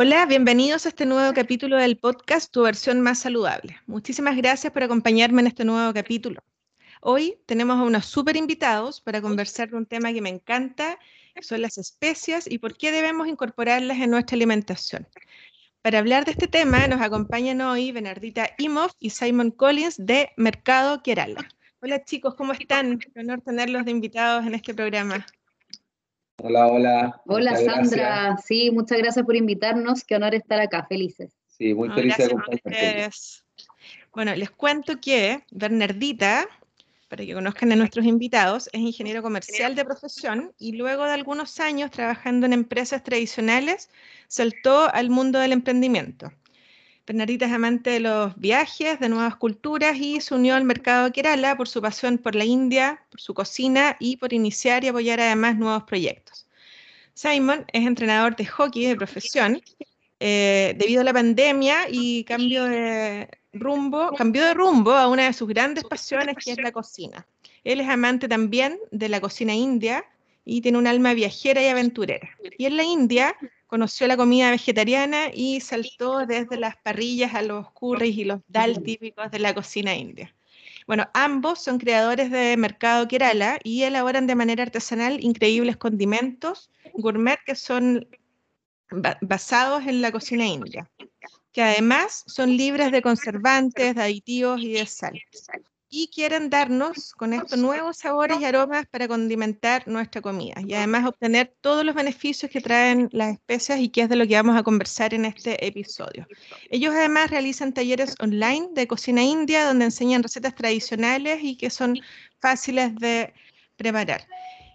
Hola, bienvenidos a este nuevo capítulo del podcast Tu versión más saludable. Muchísimas gracias por acompañarme en este nuevo capítulo. Hoy tenemos a unos súper invitados para conversar de un tema que me encanta, que son las especias y por qué debemos incorporarlas en nuestra alimentación. Para hablar de este tema nos acompañan hoy Bernardita Imov y Simon Collins de Mercado Kerala. Hola chicos, ¿cómo están? Qué honor tenerlos de invitados en este programa. Hola, hola. Hola Sandra, sí, muchas gracias por invitarnos, qué honor estar acá, felices. Sí, muy felices de acompañarte. Bueno, les cuento que Bernardita, para que conozcan a nuestros invitados, es ingeniero comercial de profesión y luego de algunos años trabajando en empresas tradicionales, saltó al mundo del emprendimiento. Bernardita es amante de los viajes, de nuevas culturas y se unió al mercado Kerala por su pasión por la India, por su cocina y por iniciar y apoyar además nuevos proyectos. Simon es entrenador de hockey de profesión. Eh, debido a la pandemia y cambio de rumbo, cambió de rumbo a una de sus grandes pasiones que es la cocina. Él es amante también de la cocina india y tiene un alma viajera y aventurera. Y en la India conoció la comida vegetariana y saltó desde las parrillas a los curries y los dal típicos de la cocina india. Bueno, ambos son creadores de Mercado Kerala y elaboran de manera artesanal increíbles condimentos gourmet que son basados en la cocina india, que además son libres de conservantes, de aditivos y de sal y quieren darnos con estos nuevos sabores y aromas para condimentar nuestra comida y además obtener todos los beneficios que traen las especias y que es de lo que vamos a conversar en este episodio. Ellos además realizan talleres online de cocina india donde enseñan recetas tradicionales y que son fáciles de preparar.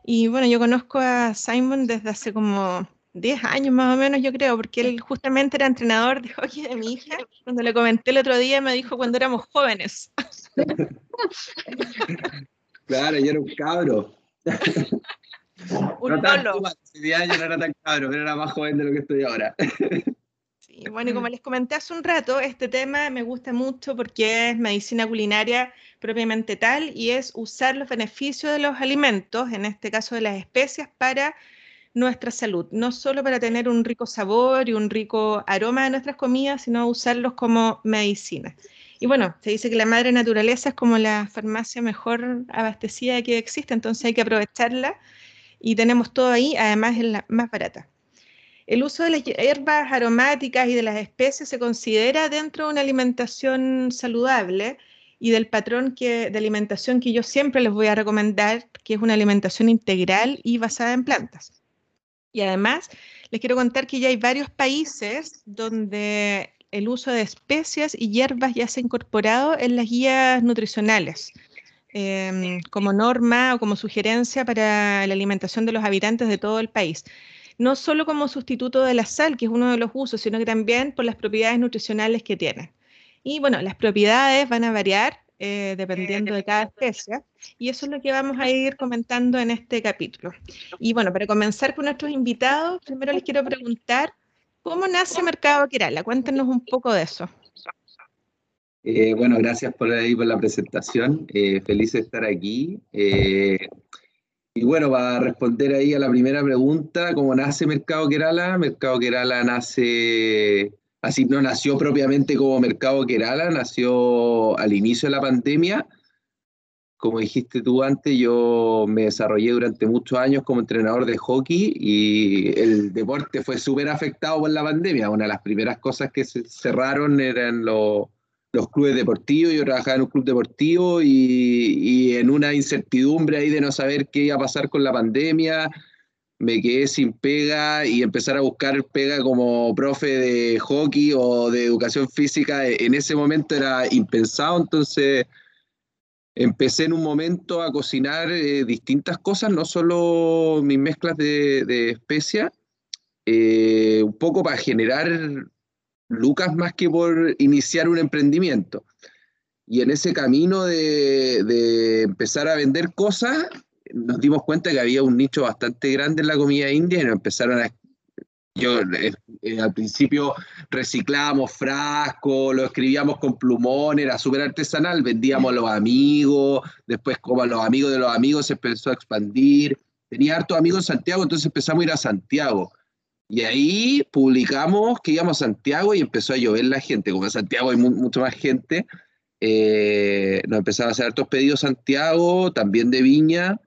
Y bueno, yo conozco a Simon desde hace como 10 años más o menos, yo creo, porque él justamente era entrenador de hockey de mi hija. Cuando le comenté el otro día, me dijo cuando éramos jóvenes. claro, yo era un cabro. un no tanto, yo no era tan cabro, pero era más joven de lo que estoy ahora. sí, bueno, y como les comenté hace un rato, este tema me gusta mucho porque es medicina culinaria propiamente tal y es usar los beneficios de los alimentos, en este caso de las especias, para nuestra salud, no solo para tener un rico sabor y un rico aroma de nuestras comidas, sino usarlos como medicina. Y bueno, se dice que la madre naturaleza es como la farmacia mejor abastecida que existe, entonces hay que aprovecharla y tenemos todo ahí, además es la más barata. El uso de las hierbas aromáticas y de las especies se considera dentro de una alimentación saludable y del patrón que, de alimentación que yo siempre les voy a recomendar, que es una alimentación integral y basada en plantas. Y además, les quiero contar que ya hay varios países donde el uso de especias y hierbas ya se ha incorporado en las guías nutricionales. Em, como norma o como sugerencia para la alimentación de los habitantes de todo el país. No solo como sustituto de la sal, que es uno de los usos, sino que también por las propiedades nutricionales que tienen. Y bueno, las propiedades van a variar eh, dependiendo de cada especie. Y eso es lo que vamos a ir comentando en este capítulo. Y bueno, para comenzar con nuestros invitados, primero les quiero preguntar, ¿cómo nace Mercado Kerala? Cuéntenos un poco de eso. Eh, bueno, gracias por, ahí, por la presentación. Eh, feliz de estar aquí. y bueno, para responder ahí a la primera pregunta, ¿cómo nace Mercado Kerala? Mercado Kerala nace Así no nació propiamente como Mercado Kerala, nació al inicio de la pandemia. Como dijiste tú antes, yo me desarrollé durante muchos años como entrenador de hockey y el deporte fue súper afectado por la pandemia. Una de las primeras cosas que se cerraron eran los, clubes deportivos. Yo trabajaba en un club deportivo y, y en una incertidumbre ahí de no saber qué iba a pasar con la pandemia me quedé sin pega y empezar a buscar pega como profe de hockey o de educación física en ese momento era impensado, entonces empecé en un momento a cocinar eh, distintas cosas, no solo mis mezclas de, especias, eh, un poco para generar lucas más que por iniciar un emprendimiento. Y en ese camino de, de empezar a vender cosas, nos dimos cuenta que había un nicho bastante grande en la comida india y nos empezaron a yo eh, eh, al principio reciclábamos frascos, lo escribíamos con plumón, era súper artesanal, vendíamos a los amigos, después como a los amigos de los amigos se empezó a expandir. Tenía hartos amigos en Santiago, entonces empezamos a ir a Santiago. Y ahí publicamos que íbamos a Santiago y empezó a llover la gente. Como en Santiago hay mucha más gente, eh, nos empezaron a hacer hartos pedidos Santiago, también de Viña,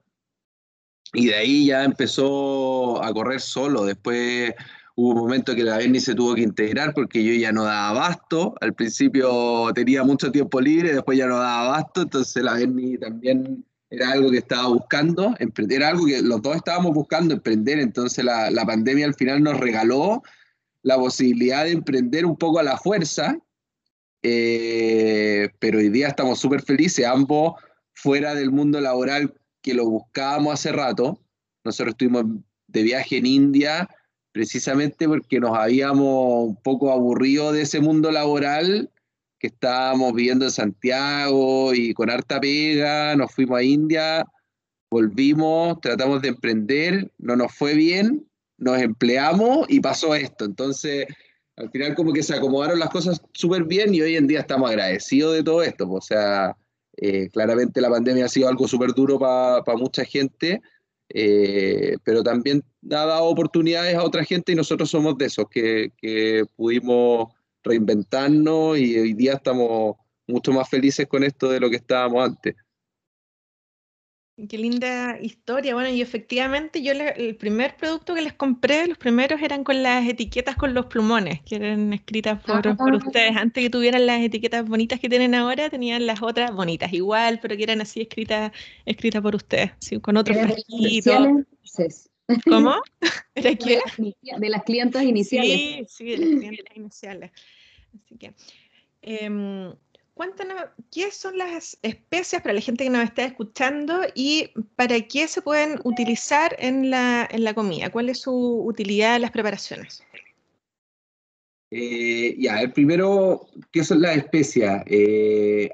y de ahí ya empezó a correr solo. Después hubo un momento que la Berni se tuvo que integrar porque yo ya no daba abasto. Al principio tenía mucho tiempo libre, después ya no daba abasto, entonces la Berni también era algo que estaba buscando, era algo que los dos estábamos buscando emprender, entonces la, la pandemia al final nos regaló la posibilidad de emprender un poco a la fuerza, eh, pero hoy día estamos súper felices, ambos fuera del mundo laboral que lo buscábamos hace rato. Nosotros estuvimos de viaje en India precisamente porque nos habíamos un poco aburrido de ese mundo laboral que estábamos viviendo en Santiago y con harta pega, nos fuimos a India, volvimos, tratamos de emprender, no nos fue bien, nos empleamos y pasó esto. Entonces, al final como que se acomodaron las cosas súper bien y hoy en día estamos agradecidos de todo esto. O sea, eh, claramente la pandemia ha sido algo súper duro para mucha gente, eh, pero también ha dado oportunidades a otra gente y nosotros somos de esos que, que pudimos reinventarnos y hoy día estamos mucho más felices con esto de lo que estábamos antes. Qué linda historia. Bueno, y efectivamente yo el primer producto que les compré, los primeros eran con las etiquetas con los plumones, que eran escritas por, por ah. ustedes. Antes que tuvieran las etiquetas bonitas que tienen ahora, tenían las otras bonitas igual, pero que eran así escritas escritas por ustedes, con otros frasquitos. ¿Cómo? ¿Era quién? De las clientas iniciales. Sí, sí, de las clientas iniciales. Así que... Em, cuéntanos, ¿qué son las especias para la gente que nos está escuchando y para qué se pueden utilizar en la, comida? ¿Cuál es su utilidad en las preparaciones? Eh, ya, el primero, ¿qué son las especias? Eh,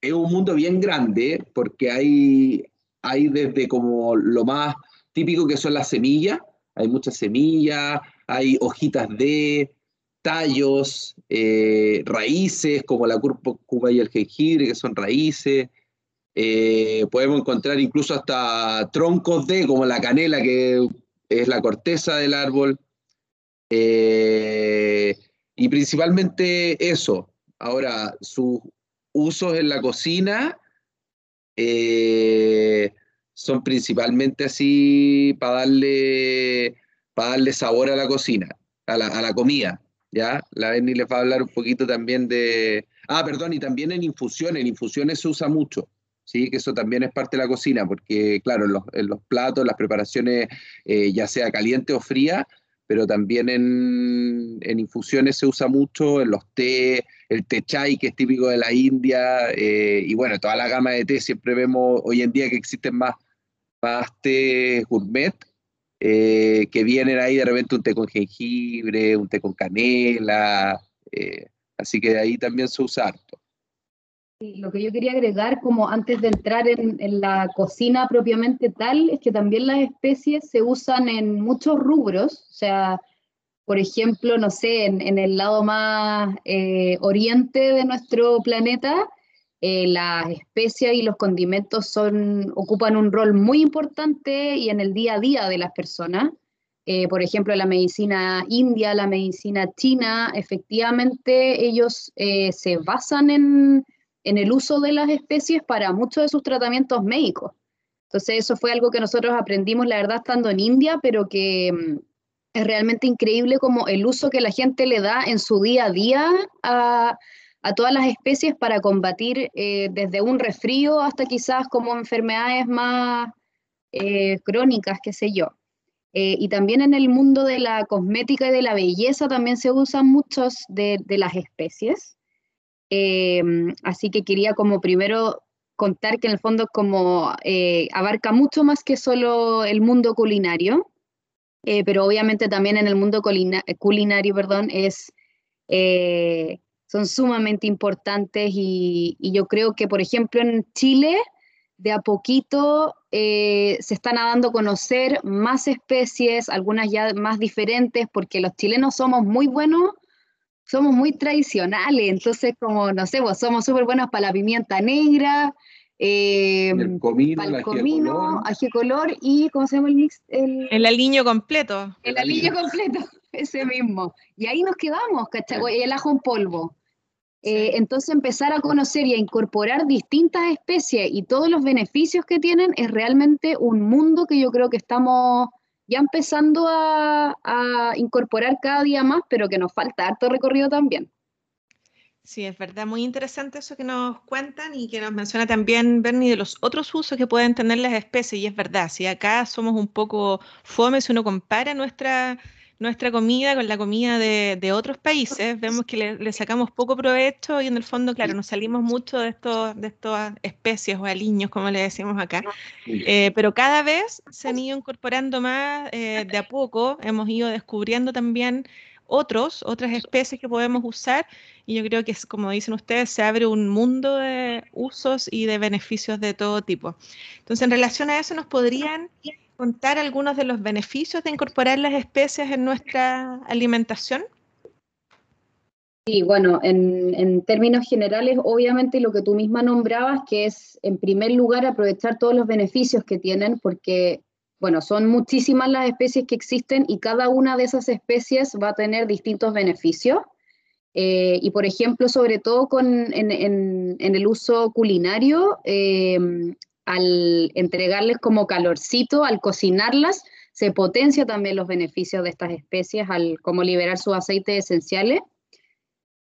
es un mundo bien grande porque hay, hay desde como lo más típico que son las semillas, hay muchas semillas, hay hojitas de, tallos, eh, raíces como la cúrcuma y el jengibre, que son raíces. Eh, podemos encontrar incluso hasta troncos de, como la canela, que es la corteza del árbol. Eh, y principalmente eso. Ahora, sus usos en la cocina son principalmente así para darle, para darle sabor a la cocina, a la, a la comida. ¿ya? La Benny les va a hablar un poquito también de... Ah, perdón, y también en infusiones, en infusiones se usa mucho, ¿sí? Que eso también es parte de la cocina, porque claro, en los, platos, las preparaciones, eh, ya sea caliente o fría, pero también en, infusiones se usa mucho, en los té, el té chai, que es típico de la India, eh, y bueno, toda la gama de té, siempre vemos hoy en día que existen más, té gourmet, eh, que vienen ahí de repente un té con jengibre, un té con canela, eh, así que de ahí también se usa harto. lo que yo quería agregar, como antes de entrar en, la cocina propiamente tal, es que también las especies se usan en muchos rubros, o sea, por ejemplo, no sé, en, el lado más eh, oriente de nuestro planeta, eh, las especias y los condimentos son, ocupan un rol muy importante y en el día a día de las personas. Eh, por ejemplo, la medicina india, la medicina china, efectivamente ellos eh, se basan en, el uso de las especies para muchos de sus tratamientos médicos. Entonces, eso fue algo que nosotros aprendimos, la verdad, estando en India, pero que mm, es realmente increíble como el uso que la gente le da en su día a día a a todas las especies para combatir eh, desde un resfrío hasta quizás como enfermedades más eh, crónicas, qué sé yo. Eh, y también en el mundo de la cosmética y de la belleza también se usan muchos de, de las especies. así que quería como primero contar que en el fondo como abarca mucho más que solo el mundo culinario, pero obviamente también en el mundo culinario, perdón, es son sumamente importantes y, yo creo que, por ejemplo, en Chile, de a poquito eh, se están dando a conocer más especies, algunas ya más diferentes, porque los chilenos somos muy buenos, somos muy tradicionales, entonces como, no sé, vos somos súper buenos para la pimienta negra, eh, el comino, el comino, ají color y, ¿cómo se llama el mix? El, el aliño completo. El aliño completo, ese mismo. Y ahí nos quedamos, ¿cachai? Y el ajo en polvo. Eh, entonces empezar a conocer y a incorporar distintas especies y todos los beneficios que tienen es realmente un mundo que yo creo que estamos ya empezando a, a incorporar cada día más, pero que nos falta harto recorrido también. Sí, es verdad, muy interesante eso que nos cuentan y que nos menciona también Bernie de los otros usos que pueden tener las especies. Y es verdad, si acá somos un poco fome, si uno compara nuestra, nuestra comida con la comida de, de otros países, vemos que le, sacamos poco provecho y en el fondo, claro, nos salimos mucho de, estos, de estas especies o aliños, como le decimos acá. Eh, pero cada vez se han ido incorporando más eh, de a poco, hemos ido descubriendo también otros, otras especies que podemos usar y yo creo que, como dicen ustedes, se abre un mundo de usos y de beneficios de todo tipo. Entonces, en relación a eso, ¿nos podrían contar algunos de los beneficios de incorporar las especies en nuestra alimentación? Sí, bueno, en, en, términos generales, obviamente lo que tú misma nombrabas, que es en primer lugar aprovechar todos los beneficios que tienen, porque bueno, son muchísimas las especies que existen y cada una de esas especies va a tener distintos beneficios. Eh, y por ejemplo, sobre todo con, en, el uso culinario, eh, al entregarles como calorcito, al cocinarlas, se potencia también los beneficios de estas especies, al como liberar sus aceites esenciales.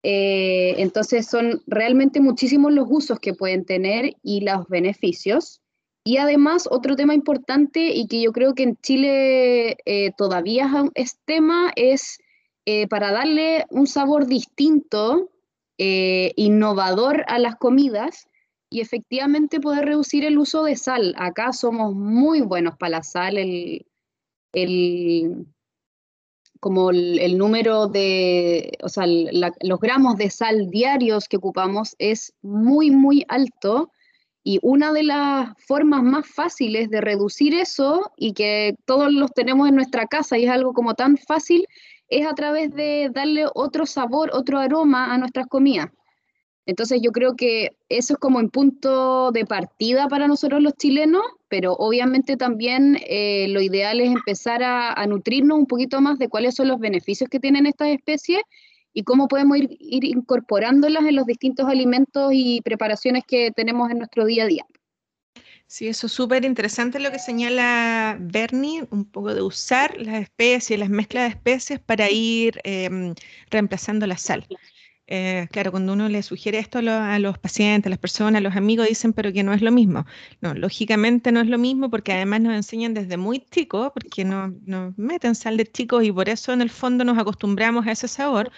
Eh, entonces son realmente muchísimos los usos que pueden tener y los beneficios. Y además, otro tema importante y que yo creo que en Chile eh, todavía es tema es eh, para darle un sabor distinto, eh, innovador a las comidas y efectivamente poder reducir el uso de sal. Acá somos muy buenos para la sal, el, como el, número de, o sea, los gramos de sal diarios que ocupamos es muy, muy alto y una de las formas más fáciles de reducir eso y que todos los tenemos en nuestra casa y es algo como tan fácil, es a través de darle otro sabor, otro aroma a nuestras comidas. Entonces yo creo que eso es como un punto de partida para nosotros los chilenos, pero obviamente también eh, lo ideal es empezar a, nutrirnos un poquito más de cuáles son los beneficios que tienen estas especies y cómo podemos ir, incorporándolas en los distintos alimentos y preparaciones que tenemos en nuestro día a día. Sí, eso es súper interesante lo que señala Bernie, un poco de usar las especies, las mezclas de especies para ir em, reemplazando la sal. Eh, claro, cuando uno le sugiere esto a, los pacientes, a las personas, a los amigos, dicen, pero que no es lo mismo. No, lógicamente no es lo mismo porque además nos enseñan desde muy chicos, porque nos, nos meten sal de chicos y por eso en el fondo nos acostumbramos a ese sabor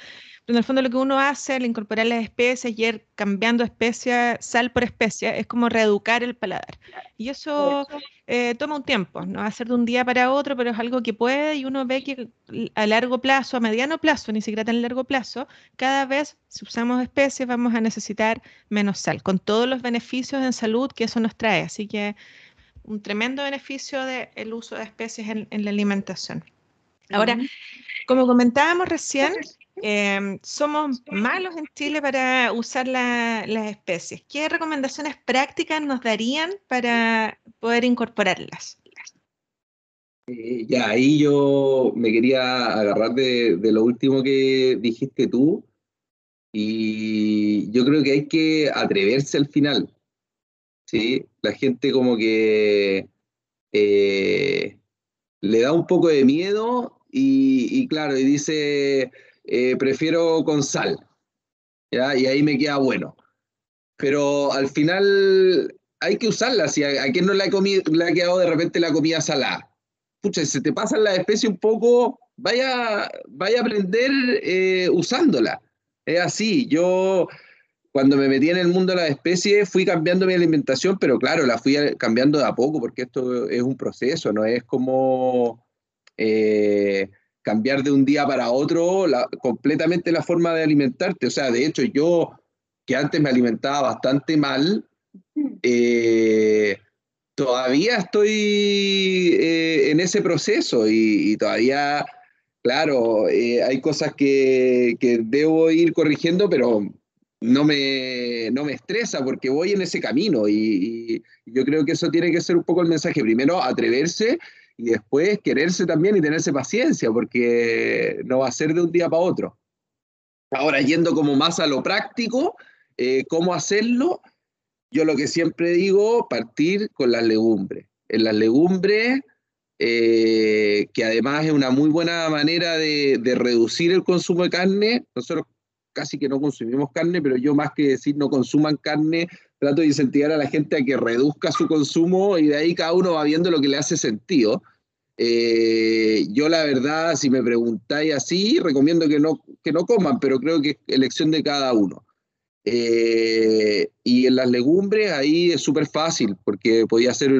en el fondo lo que uno hace al incorporar las especies y ir cambiando especia, sal por especia, es como reeducar el paladar. Y eso eh, toma un tiempo, no va a ser de un día para otro, pero es algo que puede y uno ve que a largo plazo, a mediano plazo, ni siquiera tan largo plazo, cada vez si usamos especies vamos a necesitar menos sal, con todos los beneficios en salud que eso nos trae. Así que un tremendo beneficio del uso de especies en, la alimentación. Ahora, como comentábamos recién, Em, somos malos en Chile para usar las especies. ¿Qué recomendaciones prácticas nos darían para poder incorporarlas? Eh, ya, ahí yo me quería agarrar de, lo último que dijiste tú. Y yo creo que hay que atreverse al final. ¿sí? La gente como que eh, le da un poco de miedo y, y claro, y dice, eh, prefiero con sal, ¿ya? Y ahí me queda bueno. Pero al final hay que usarla, si a, quien no comido, le ha quedado de repente la comida salada. Pucha, si te pasan la especie un poco, vaya, vaya a aprender eh, usándola. Es así, yo cuando me metí en el mundo de las especies fui cambiando mi alimentación, pero claro, la fui cambiando de a poco porque esto es un proceso, no es como... Eh, cambiar de un día para otro completamente la forma de alimentarte. O sea, de hecho, yo que antes me alimentaba bastante mal, eh, todavía estoy eh, en ese proceso y, todavía, claro, eh, hay cosas que, que, debo ir corrigiendo, pero no me, no me estresa porque voy en ese camino y, yo creo que eso tiene que ser un poco el mensaje. Primero, atreverse y después quererse también y tenerse paciencia porque no va a ser de un día para otro. Ahora, yendo como más a lo práctico, eh, ¿cómo hacerlo? Yo lo que siempre digo, partir con las legumbres. En las legumbres, eh, que además es una muy buena manera de, de reducir el consumo de carne, nosotros casi que no consumimos carne, pero yo más que decir no consuman carne, trato de incentivar a la gente a que reduzca su consumo y de ahí cada uno va viendo lo que le hace sentido. Eh, yo la verdad, si me preguntáis así, recomiendo que no, que no coman, pero creo que es elección de cada uno. Eh, y en las legumbres ahí es súper fácil, porque podía hacer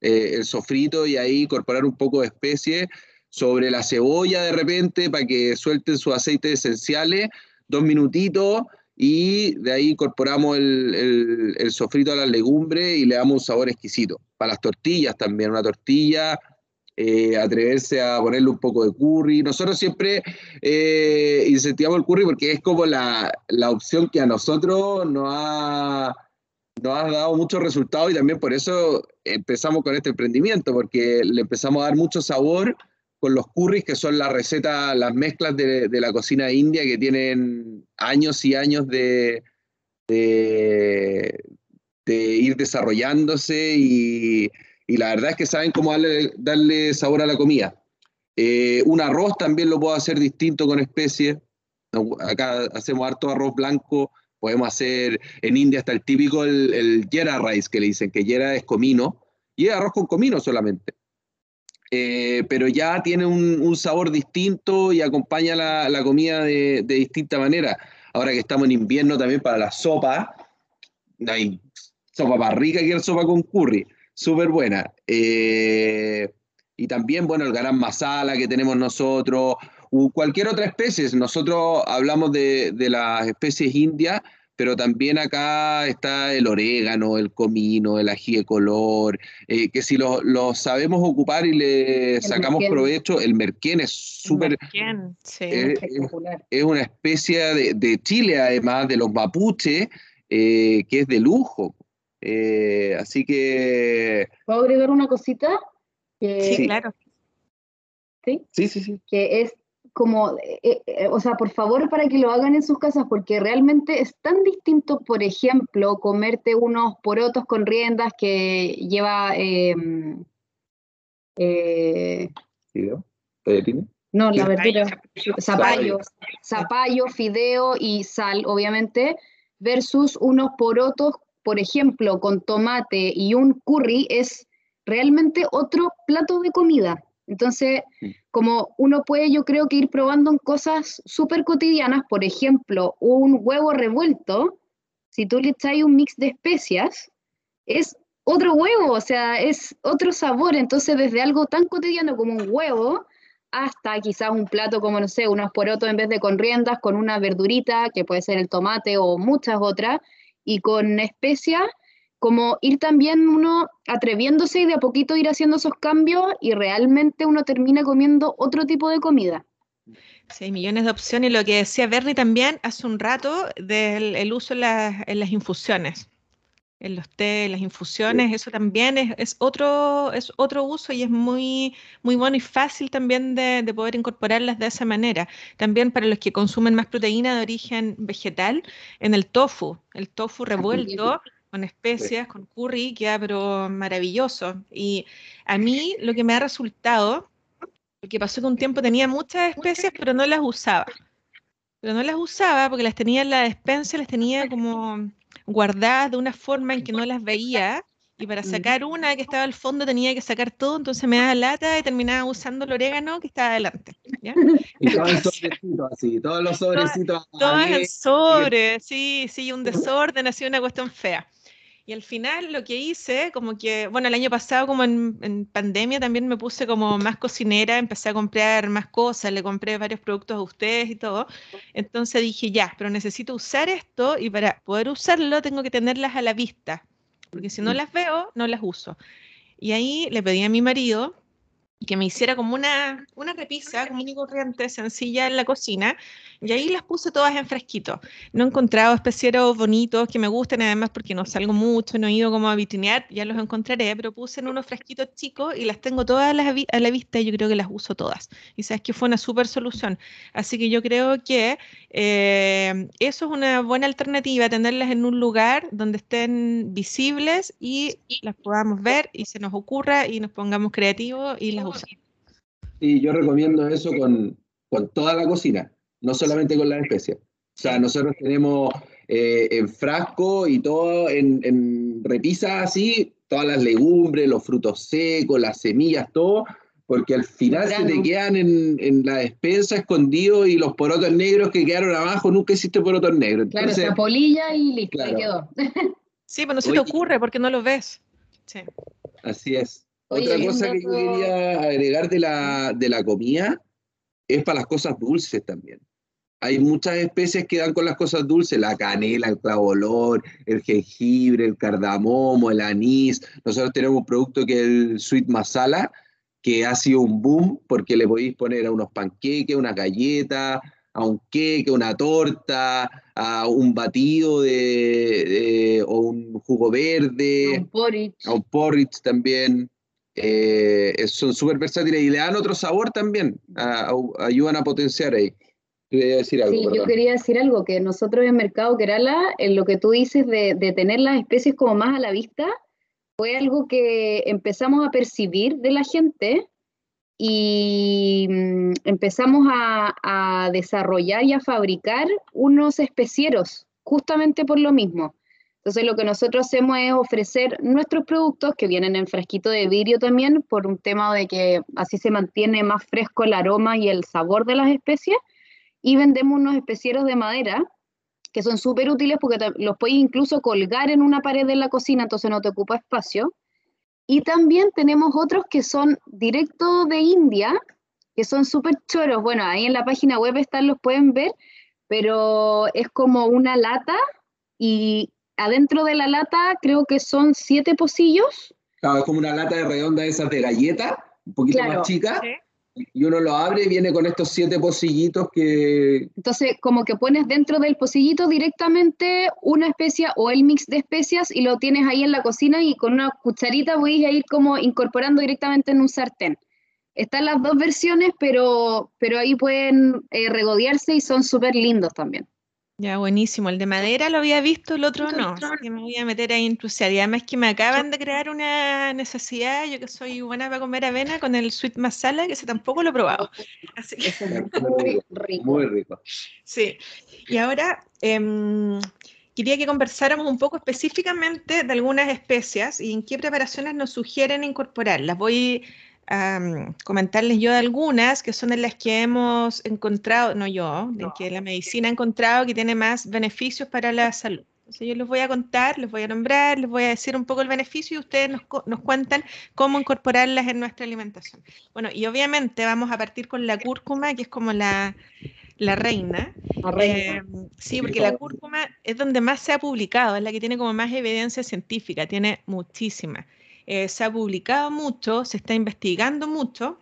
eh, el sofrito y ahí incorporar un poco de especie sobre la cebolla de repente para que suelten sus aceites esenciales dos minutitos y de ahí incorporamos el, el, sofrito a las legumbres y le damos un sabor exquisito. Para las tortillas también, una tortilla, eh, atreverse a ponerle un poco de curry. Nosotros siempre eh, incentivamos el curry porque es como la, la opción que a nosotros nos ha, nos ha dado muchos resultados y también por eso empezamos con este emprendimiento, porque le empezamos a dar mucho sabor con los curries, que son las recetas, las mezclas de, la cocina india que tienen años y años de, de, ir desarrollándose y, la verdad es que saben cómo darle, sabor a la comida. Eh, un arroz también lo puedo hacer distinto con especies. Acá hacemos harto arroz blanco, podemos hacer, en India está el típico, el, el rice, que le dicen que yera es comino, y es arroz con comino solamente. Eh, pero ya tiene un, sabor distinto y acompaña la, comida de, distinta manera. Ahora que estamos en invierno también para la sopa, hay sopa más rica que la sopa con curry, súper buena. Eh, y también, bueno, el garam masala que tenemos nosotros, o cualquier otra especie. Nosotros hablamos de, de las especies indias, pero también acá está el orégano, el comino, el ají de color, eh, que si lo, sabemos ocupar y le sacamos provecho, el merquén es súper... Sí. Es, una especie de, Chile, además, de los mapuches, eh, que es de lujo. Eh, así que... ¿Puedo agregar una cosita? sí, claro. ¿Sí? Sí, sí, sí. Que es como, eh, eh, o sea, por favor para que lo hagan en sus casas, porque realmente es tan distinto, por ejemplo, comerte unos porotos con riendas que lleva... Eh, ¿Fideo? No, la verdura, zapallo, zapallo, fideo y sal, obviamente, versus unos porotos, por ejemplo, con tomate y un curry, es realmente otro plato de comida. Entonces, como uno puede, yo creo que ir probando en cosas súper cotidianas, por ejemplo, un huevo revuelto, si tú le echas un mix de especias, es otro huevo, o sea, es otro sabor. Entonces, desde algo tan cotidiano como un huevo, hasta quizás un plato como, no sé, unos porotos en vez de con riendas, con una verdurita, que puede ser el tomate o muchas otras, y con especias, como ir también uno atreviéndose y de a poquito ir haciendo esos cambios y realmente uno termina comiendo otro tipo de comida. Sí, millones de opciones. Y lo que decía Bernie también hace un rato del uso en, las infusiones, en los té, en las infusiones, eso también es, otro, es otro uso y es muy, muy bueno y fácil también de, de, poder incorporarlas de esa manera. También para los que consumen más proteína de origen vegetal, en el tofu, el tofu revuelto con especias, con curry, queda pero maravilloso. Y a mí lo que me ha resultado, porque pasó que un tiempo tenía muchas especias, pero no las usaba. Pero no las usaba porque las tenía en la despensa, las tenía como guardadas de una forma en que no las veía. Y para sacar una que estaba al fondo tenía que sacar todo, entonces me daba lata y terminaba usando el orégano que estaba adelante. Y todos los sobrecitos así, todos los sobrecitos. Todos en sobre, sí, sí, un desorden, así una cuestión fea. Y al final lo que hice, como que, bueno, el año pasado como en, pandemia también me puse como más cocinera, empecé a comprar más cosas, le compré varios productos a ustedes y todo. Entonces dije, ya, pero necesito usar esto y para poder usarlo tengo que tenerlas a la vista, porque si no mm. las veo, no las uso. Y ahí le pedí a mi marido que me hiciera como una, una repisa común y corriente, sencilla en la cocina, y ahí las puse todas en fresquito. No he encontrado especieros bonitos que me gusten, además porque no salgo mucho, no he ido como a vitrinear, ya los encontraré, pero puse en unos fresquitos chicos y las tengo todas a la, vista y yo creo que las uso todas. Y sabes que fue una súper solución. Así que yo creo que eh, eso es una buena alternativa, tenerlas en un lugar donde estén visibles y las podamos ver y se nos ocurra y nos pongamos creativos y las Sí, yo recomiendo eso con, con toda la cocina, no solamente con las especias. O sea, nosotros tenemos eh, en frasco y todo en, en repisas así, todas las legumbres, los frutos secos, las semillas, todo, porque al final se te quedan en, en, la despensa escondidos y los porotos negros que quedaron abajo, nunca hiciste porotos negros. claro, esa polilla y listo, quedó. sí, pero no se te ocurre porque no lo ves. Sí. Así es. Otra cosa que yo quería agregar de la, de la comida es para las cosas dulces también. Hay muchas especies que dan con las cosas dulces, la canela, el clavolor, el jengibre, el cardamomo, el anís. Nosotros tenemos un producto que es el sweet masala, que ha sido un boom porque le podéis poner a unos panqueques, una galleta, a un queque, una torta, a un batido de, o un jugo verde, un porridge. a un porridge también. Eh, son súper versátiles y le dan otro sabor también, ayudan a potenciar ahí. Decir algo, sí, yo quería decir algo, que nosotros en Mercado Kerala, en lo que tú dices de, tener las especies como más a la vista, fue algo que empezamos a percibir de la gente y mm, empezamos a, a desarrollar y a fabricar unos especieros, justamente por lo mismo entonces lo que nosotros hacemos es ofrecer nuestros productos que vienen en frasquito de vidrio también por un tema de que así se mantiene más fresco el aroma y el sabor de las especies y vendemos unos especieros de madera que son súper útiles porque los puedes incluso colgar en una pared de la cocina, entonces no te ocupa espacio. Y también tenemos otros que son directo de India, que son súper choros. Bueno, ahí en la página web están, los pueden ver, pero es como una lata y adentro de la lata creo que son siete pocillos. Claro, es como una lata de redonda esas de galleta, un poquito más chica. Y uno lo abre y viene con estos siete pocillitos que... Entonces, como que pones dentro del pocillito directamente una especia o el mix de especias y lo tienes ahí en la cocina y con una cucharita voy a ir como incorporando directamente en un sartén. Están las dos versiones, pero, pero ahí pueden eh, regodearse y son súper lindos también. Ya, buenísimo. El de madera lo había visto, el otro no. Así que me voy a meter a intrusiar. Y además que me acaban de crear una necesidad, yo que soy buena para comer avena, con el sweet masala, que ese tampoco lo he probado. Así que... Muy rico. Muy rico. Sí. Y ahora em, quería que conversáramos un poco específicamente de algunas especias y en qué preparaciones nos sugieren incorporarlas. Voy comentarles yo de algunas que son de las que hemos encontrado, no yo, de que la medicina ha encontrado que tiene más beneficios para la salud. Entonces yo les voy a contar, les voy a nombrar, les voy a decir un poco el beneficio y ustedes nos, nos cuentan cómo incorporarlas en nuestra alimentación. Bueno, y obviamente vamos a partir con la cúrcuma, que es como la, la reina. Eh, sí, porque la cúrcuma es donde más se ha publicado, es la que tiene como más evidencia científica, tiene muchísima. Eh, se ha publicado mucho, se está investigando mucho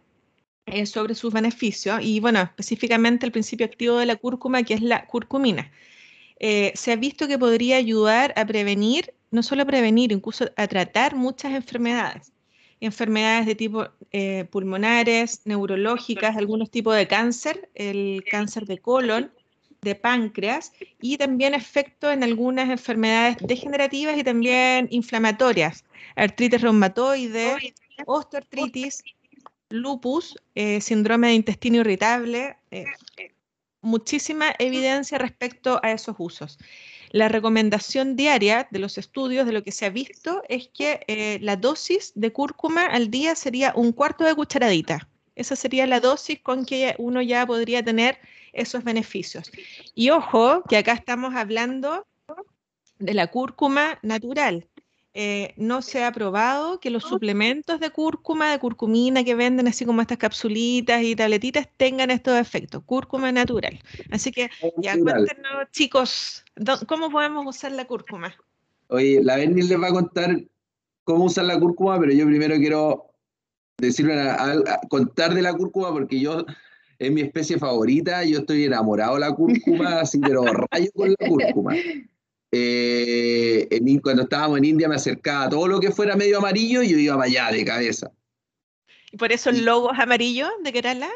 eh, sobre sus beneficios y, bueno, específicamente el principio activo de la cúrcuma, que es la curcumina. Eh, se ha visto que podría ayudar a prevenir, no solo a prevenir, incluso a tratar muchas enfermedades. Enfermedades de tipo pulmonares, neurológicas, algunos tipos de cáncer, el cáncer de colon, de páncreas y también efecto en algunas enfermedades degenerativas y también inflamatorias, artritis reumatoide, osteoartritis, lupus, eh, síndrome de intestino irritable, eh, muchísima evidencia respecto a esos usos. La recomendación diaria de los estudios, de lo que se ha visto, es que eh, la dosis de cúrcuma al día sería un cuarto de cucharadita. Esa sería la dosis con que uno ya podría tener esos beneficios. Y ojo, que acá estamos hablando de la cúrcuma natural. Eh, no se ha probado que los suplementos de cúrcuma, de curcumina que venden así como estas capsulitas y tabletitas tengan estos efectos. Cúrcuma natural. Así que ya cuéntenos, chicos, ¿cómo podemos usar la cúrcuma? Oye, la Bernie les va a contar cómo usar la cúrcuma, pero yo primero quiero decirle contar de la cúrcuma porque yo es mi especie favorita, yo estoy enamorado de la cúrcuma, así pero rayo con la cúrcuma. Eh, cuando estábamos en India me acercaba a todo lo que fuera medio amarillo y yo iba para allá de cabeza. ¿Y por eso el logo es amarillo de Kerala?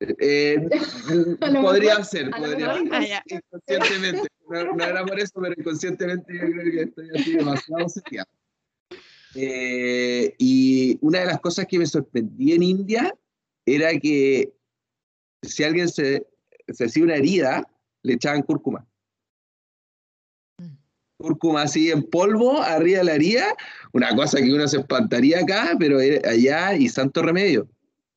Eh, podría ser, podría ser. Ah, inconscientemente. No, era por eso, pero inconscientemente yo creo que estoy así demasiado seteado. Eh, y una de las cosas que me sorprendí en India era que si alguien se, se hacía una herida, le echaban cúrcuma. Cúrcuma así en polvo, arriba de la herida, una cosa que uno se espantaría acá, pero allá y santo remedio.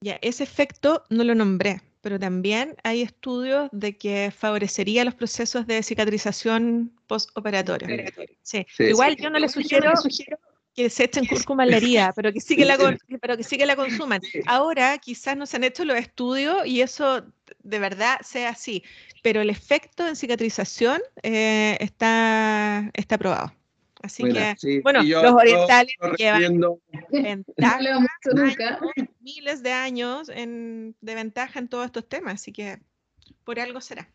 Ya, ese efecto no lo nombré, pero también hay estudios de que favorecería los procesos de cicatrización postoperatoria. Sí. Igual yo no le sugiero, sugiero que se echen cúrcuma en la herida, pero que sí que la, pero que sí que la consuman. Ahora quizás no se han hecho los estudios y eso de verdad sea así, pero el efecto en cicatrización eh, está, está probado. Así que, bueno, los orientales llevan miles de años en, de ventaja en todos estos temas, así que por algo será.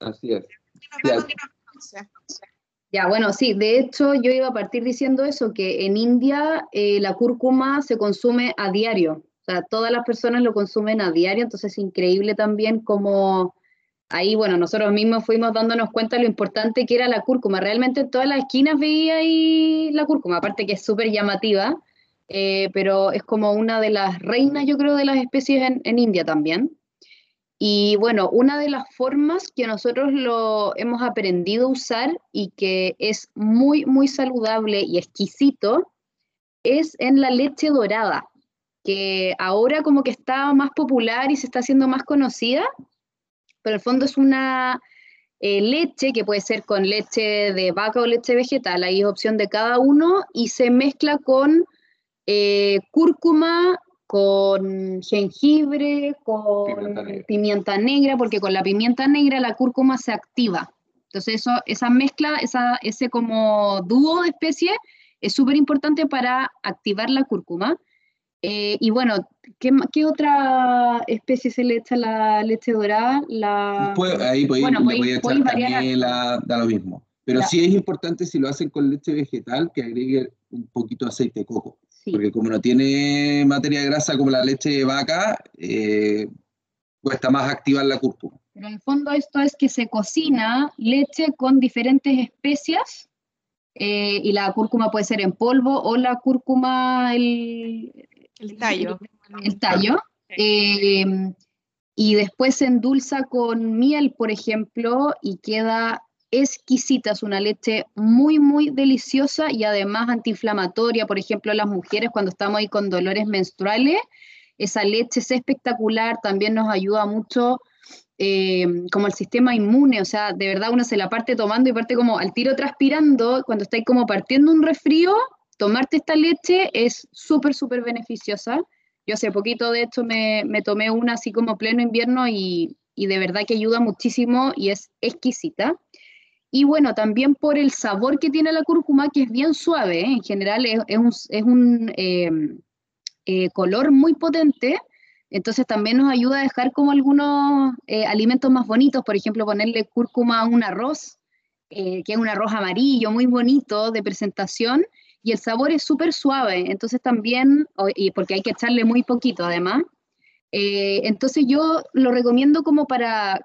Así es. Ya, bueno, sí, de hecho yo iba a partir diciendo eso, que en India eh, la cúrcuma se consume a diario, o sea, todas las personas lo consumen a diario, entonces es increíble también como ahí, bueno, nosotros mismos fuimos dándonos cuenta de lo importante que era la cúrcuma, realmente en todas las esquinas veía ahí la cúrcuma, aparte que es súper llamativa, eh, pero es como una de las reinas, yo creo, de las especies en, en India también. Y bueno, una de las formas que nosotros lo hemos aprendido a usar y que es muy, muy saludable y exquisito es en la leche dorada, que ahora como que está más popular y se está haciendo más conocida, pero en el fondo es una eh, leche que puede ser con leche de vaca o leche vegetal, ahí es opción de cada uno, y se mezcla con eh, cúrcuma, con jengibre, con pimienta negra. porque con la pimienta negra la cúrcuma se activa. Entonces eso, esa mezcla, esa, ese como dúo de especies es súper importante para activar la cúrcuma. Eh, y bueno, ¿qué, ¿qué, otra especie se le echa la leche dorada? La... ahí podéis, bueno, echar canela, da lo mismo. Pero sí es importante si lo hacen con leche vegetal que agregue un poquito de aceite de coco. Porque como no tiene materia grasa como la leche de vaca, eh, cuesta más activar la cúrcuma. Pero en el fondo esto es que se cocina leche con diferentes especias eh, y la cúrcuma puede ser en polvo o la cúrcuma, el, el tallo. El, tallo. Eh, y después se endulza con miel, por ejemplo, y queda exquisita, es una leche muy, muy deliciosa y además antiinflamatoria. Por ejemplo, las mujeres cuando estamos ahí con dolores menstruales, esa leche es espectacular, también nos ayuda mucho eh, como el sistema inmune, o sea, de verdad uno se la parte tomando y parte como al tiro transpirando, cuando estáis como partiendo un resfrío, tomarte esta leche es súper, súper beneficiosa. Yo hace poquito, de hecho, me, me, tomé una así como pleno invierno y, y de verdad que ayuda muchísimo y es exquisita. Y bueno, también por el sabor que tiene la cúrcuma, que es bien suave, ¿eh? en general es, es un em, eh, color muy potente, entonces también nos ayuda a dejar como algunos eh, alimentos más bonitos, por ejemplo, ponerle cúrcuma a un arroz, que es un arroz amarillo, muy bonito de presentación, y el sabor es súper suave, entonces también, y porque hay que echarle muy poquito además, entonces yo lo recomiendo como para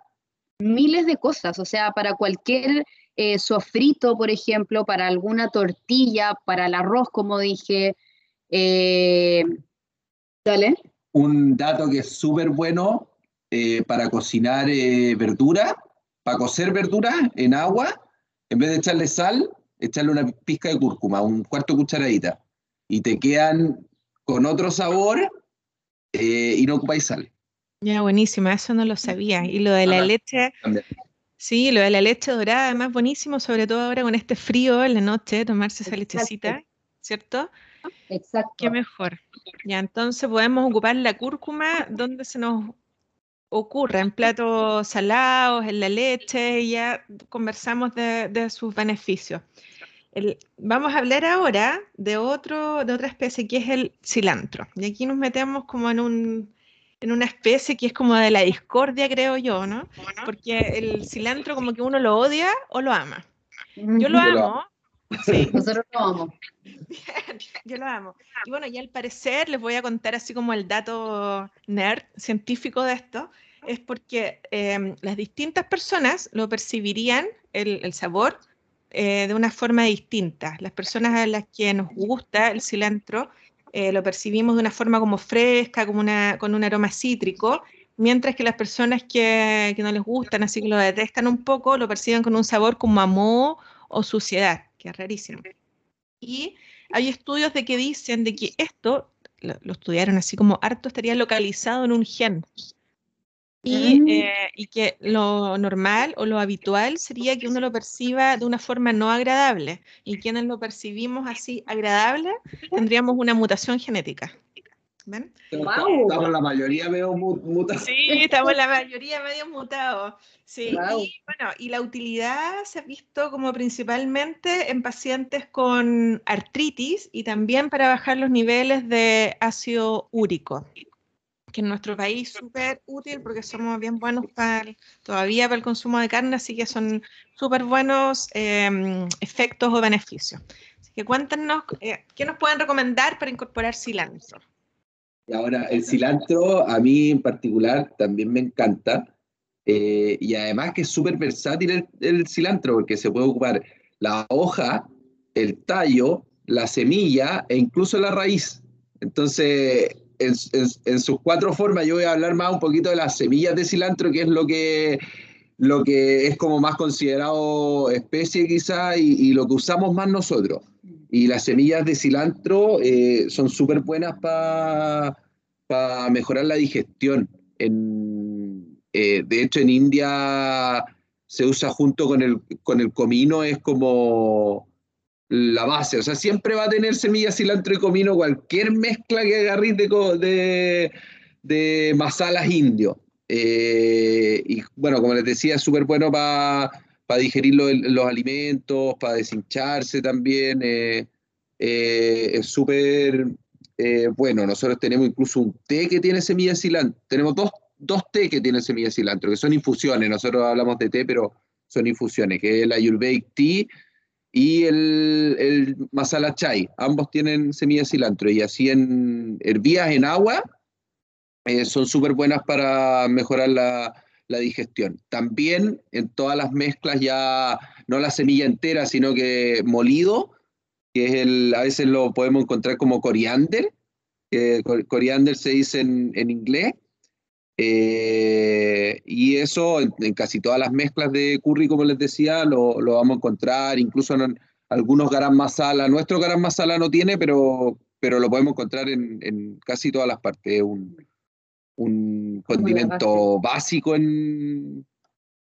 miles de cosas, o sea, para cualquier eh, sofrito, por ejemplo, para alguna tortilla, para el arroz, como dije. Eh, dale. Un dato que es súper bueno eh, para cocinar verdura, para cocer verdura en agua, en vez de echarle sal, echarle una pizca de cúrcuma, un cuarto de cucharadita, y te quedan con otro sabor y no ocupáis sal. Ya, buenísima, eso no lo sabía. Y lo de la leche, sí, lo de la leche dorada, además buenísimo, sobre todo ahora con este frío en la noche, tomarse esa lechecita. ¿cierto? Exacto. Qué mejor. Ya, entonces podemos ocupar la cúrcuma donde se nos ocurra, en platos salados, en la leche, y ya conversamos de, sus beneficios. Vamos a hablar ahora de, otro, de otra especie que es el cilantro. Y aquí nos metemos como en, un, en una especie que es como de la discordia, creo yo, ¿no? Porque el cilantro como que uno lo odia o lo ama. Yo lo amo, Sí. Nosotros lo amamos. yo lo amo. Y bueno, y al parecer les voy a contar así como el dato nerd científico de esto, es porque em, las distintas personas lo percibirían, el, sabor, eh, de una forma distinta. Las personas a las que nos gusta el cilantro eh, lo percibimos de una forma como fresca, como una, con un aroma cítrico, mientras que las personas que, que no les gustan, así que lo detestan un poco, lo perciben con un sabor como a o suciedad que es rarísimo. Y hay estudios de que dicen de que esto, lo, estudiaron así como harto, estaría localizado en un gen. Y, mm. eh, y, que lo normal o lo habitual sería que uno lo perciba de una forma no agradable. Y quienes lo percibimos así agradable, tendríamos una mutación genética. ¿Ven? Estamos la mayoría medio mutados. Sí, estamos la mayoría medio mutados. Sí, y bueno, y la utilidad se ha visto como principalmente en pacientes con artritis y también para bajar los niveles de ácido úrico, que en nuestro país súper útil porque somos bien buenos para todavía para el consumo de carne, así que son súper buenos em, efectos o beneficios. Así que cuéntanos, eh, ¿qué nos pueden recomendar para incorporar cilantro? Y ahora, el cilantro a mí en particular también me encanta. Eh, y además que es súper versátil el, cilantro, porque se puede ocupar la hoja, el tallo, la semilla e incluso la raíz. Entonces, en, sus cuatro formas, yo voy a hablar más un poquito de las semillas de cilantro, que es lo que, lo que es como más considerado especie quizá y, y lo que usamos más nosotros. Y las semillas de cilantro eh, son súper buenas para mejorar la digestión. En, eh, de hecho, en India se usa junto con el, con el comino, es como la base. O sea, siempre va a tener semillas, cilantro y comino, cualquier mezcla que agarrís de, de, masalas indio. Eh, y bueno, como les decía, es súper bueno para digerir los alimentos, para deshincharse también. Eh, eh, es súper bueno. Nosotros tenemos incluso un té que tiene semilla de cilantro. Tenemos dos, dos té que tienen semilla de cilantro, que son infusiones. Nosotros hablamos de té, pero son infusiones, que es el Ayurvedic Tea y el, el Masala Chai. Ambos tienen semilla de cilantro y así en hervías en agua son súper buenas para mejorar la, la digestión. También en todas las mezclas ya, no la semilla entera, sino que molido, que es el, a veces lo podemos encontrar como coriander, que coriander se dice en, inglés, eh, y eso en, casi todas las mezclas de curry, como les decía, lo, vamos a encontrar, incluso en algunos garam masala. Nuestro garam masala no tiene, pero, pero lo podemos encontrar en, casi todas las partes. Un, un condimento básico en,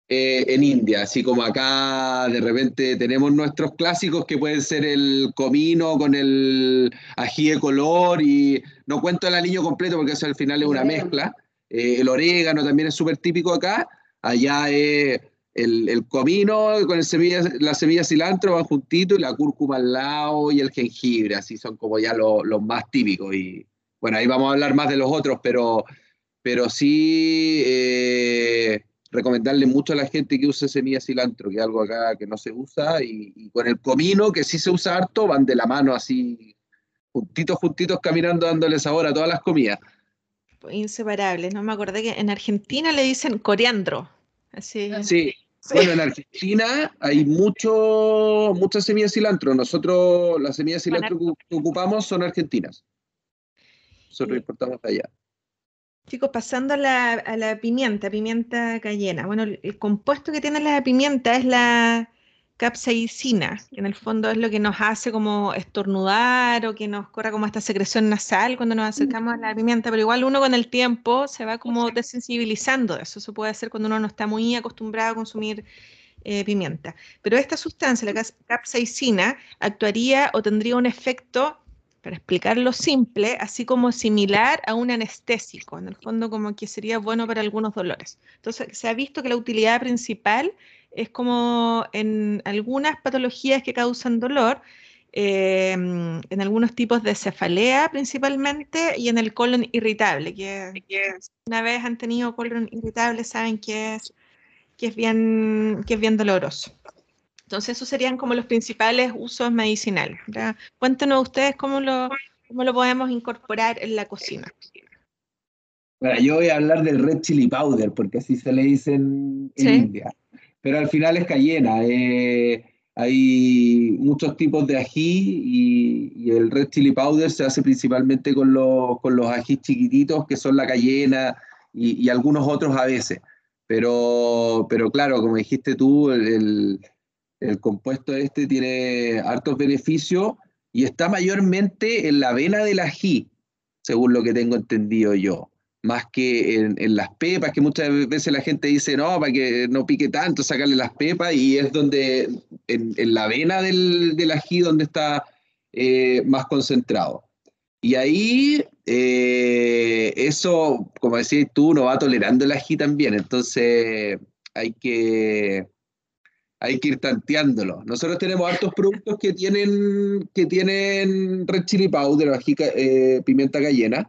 eh, en India, así como acá de repente tenemos nuestros clásicos que pueden ser el comino con el ají de color y no cuento el aliño completo porque eso al final es una mezcla. Eh, el orégano también es súper típico acá. Allá el, comino con el semilla, la semilla cilantro van juntito y la cúrcuma al lado y el jengibre, así son como ya los más típicos. Y bueno, ahí vamos a hablar más de los otros, pero pero sí eh, recomendarle mucho a la gente que use semilla cilantro, que es algo acá que no se usa, y, con el comino, que sí se usa harto, van de la mano así, juntitos, juntitos, caminando, dándole sabor a todas las comidas. Inseparables, no me acordé que en Argentina le dicen coriandro. Así. Sí. Bueno, en Argentina hay mucho, muchas semillas de cilantro. Nosotros las semillas de cilantro que ocupamos son argentinas. Nosotros importamos de allá. Chicos, pasando a la, pimienta, pimienta cayena. Bueno, el, compuesto que tiene la pimienta es la capsaicina, que en el fondo es lo que nos hace como estornudar o que nos corra como esta secreción nasal cuando nos acercamos a la pimienta, pero igual uno con el tiempo se va como desensibilizando de eso. Eso puede ser cuando uno no está muy acostumbrado a consumir eh, pimienta. Pero esta sustancia, la capsaicina, actuaría o tendría un efecto, para explicarlo simple, así como similar a un anestésico, en el fondo como que sería bueno para algunos dolores. Entonces, se ha visto que la utilidad principal es como en algunas patologías que causan dolor, em, en algunos tipos de cefalea principalmente y en el colon irritable, que, una vez han tenido colon irritable saben que es, que es, bien, que es bien doloroso. Entonces, esos serían como los principales usos medicinales. Cuéntenos ustedes cómo lo, cómo lo podemos incorporar en la cocina. Bueno, yo voy a hablar del red chili powder, porque así se le dice en, India. Pero al final es cayena. Eh, hay muchos tipos de ají y, el red chili powder se hace principalmente con los, con los ajís chiquititos, que son la cayena y, algunos otros a veces. Pero, pero claro, como dijiste tú, el, el compuesto este tiene hartos beneficios y está mayormente en la avena del ají, según lo que tengo entendido yo, más que en, las pepas, que muchas veces la gente dice, no, para que no pique tanto, sacarle las pepas, y es donde, en, la avena del, ají, donde está eh, más concentrado. Y ahí, eh, eso, como decías tú, no va tolerando el ají también, entonces hay que hay que ir tanteándolo. Nosotros tenemos hartos productos que tienen, que tienen red chili powder, eh, pimienta cayena,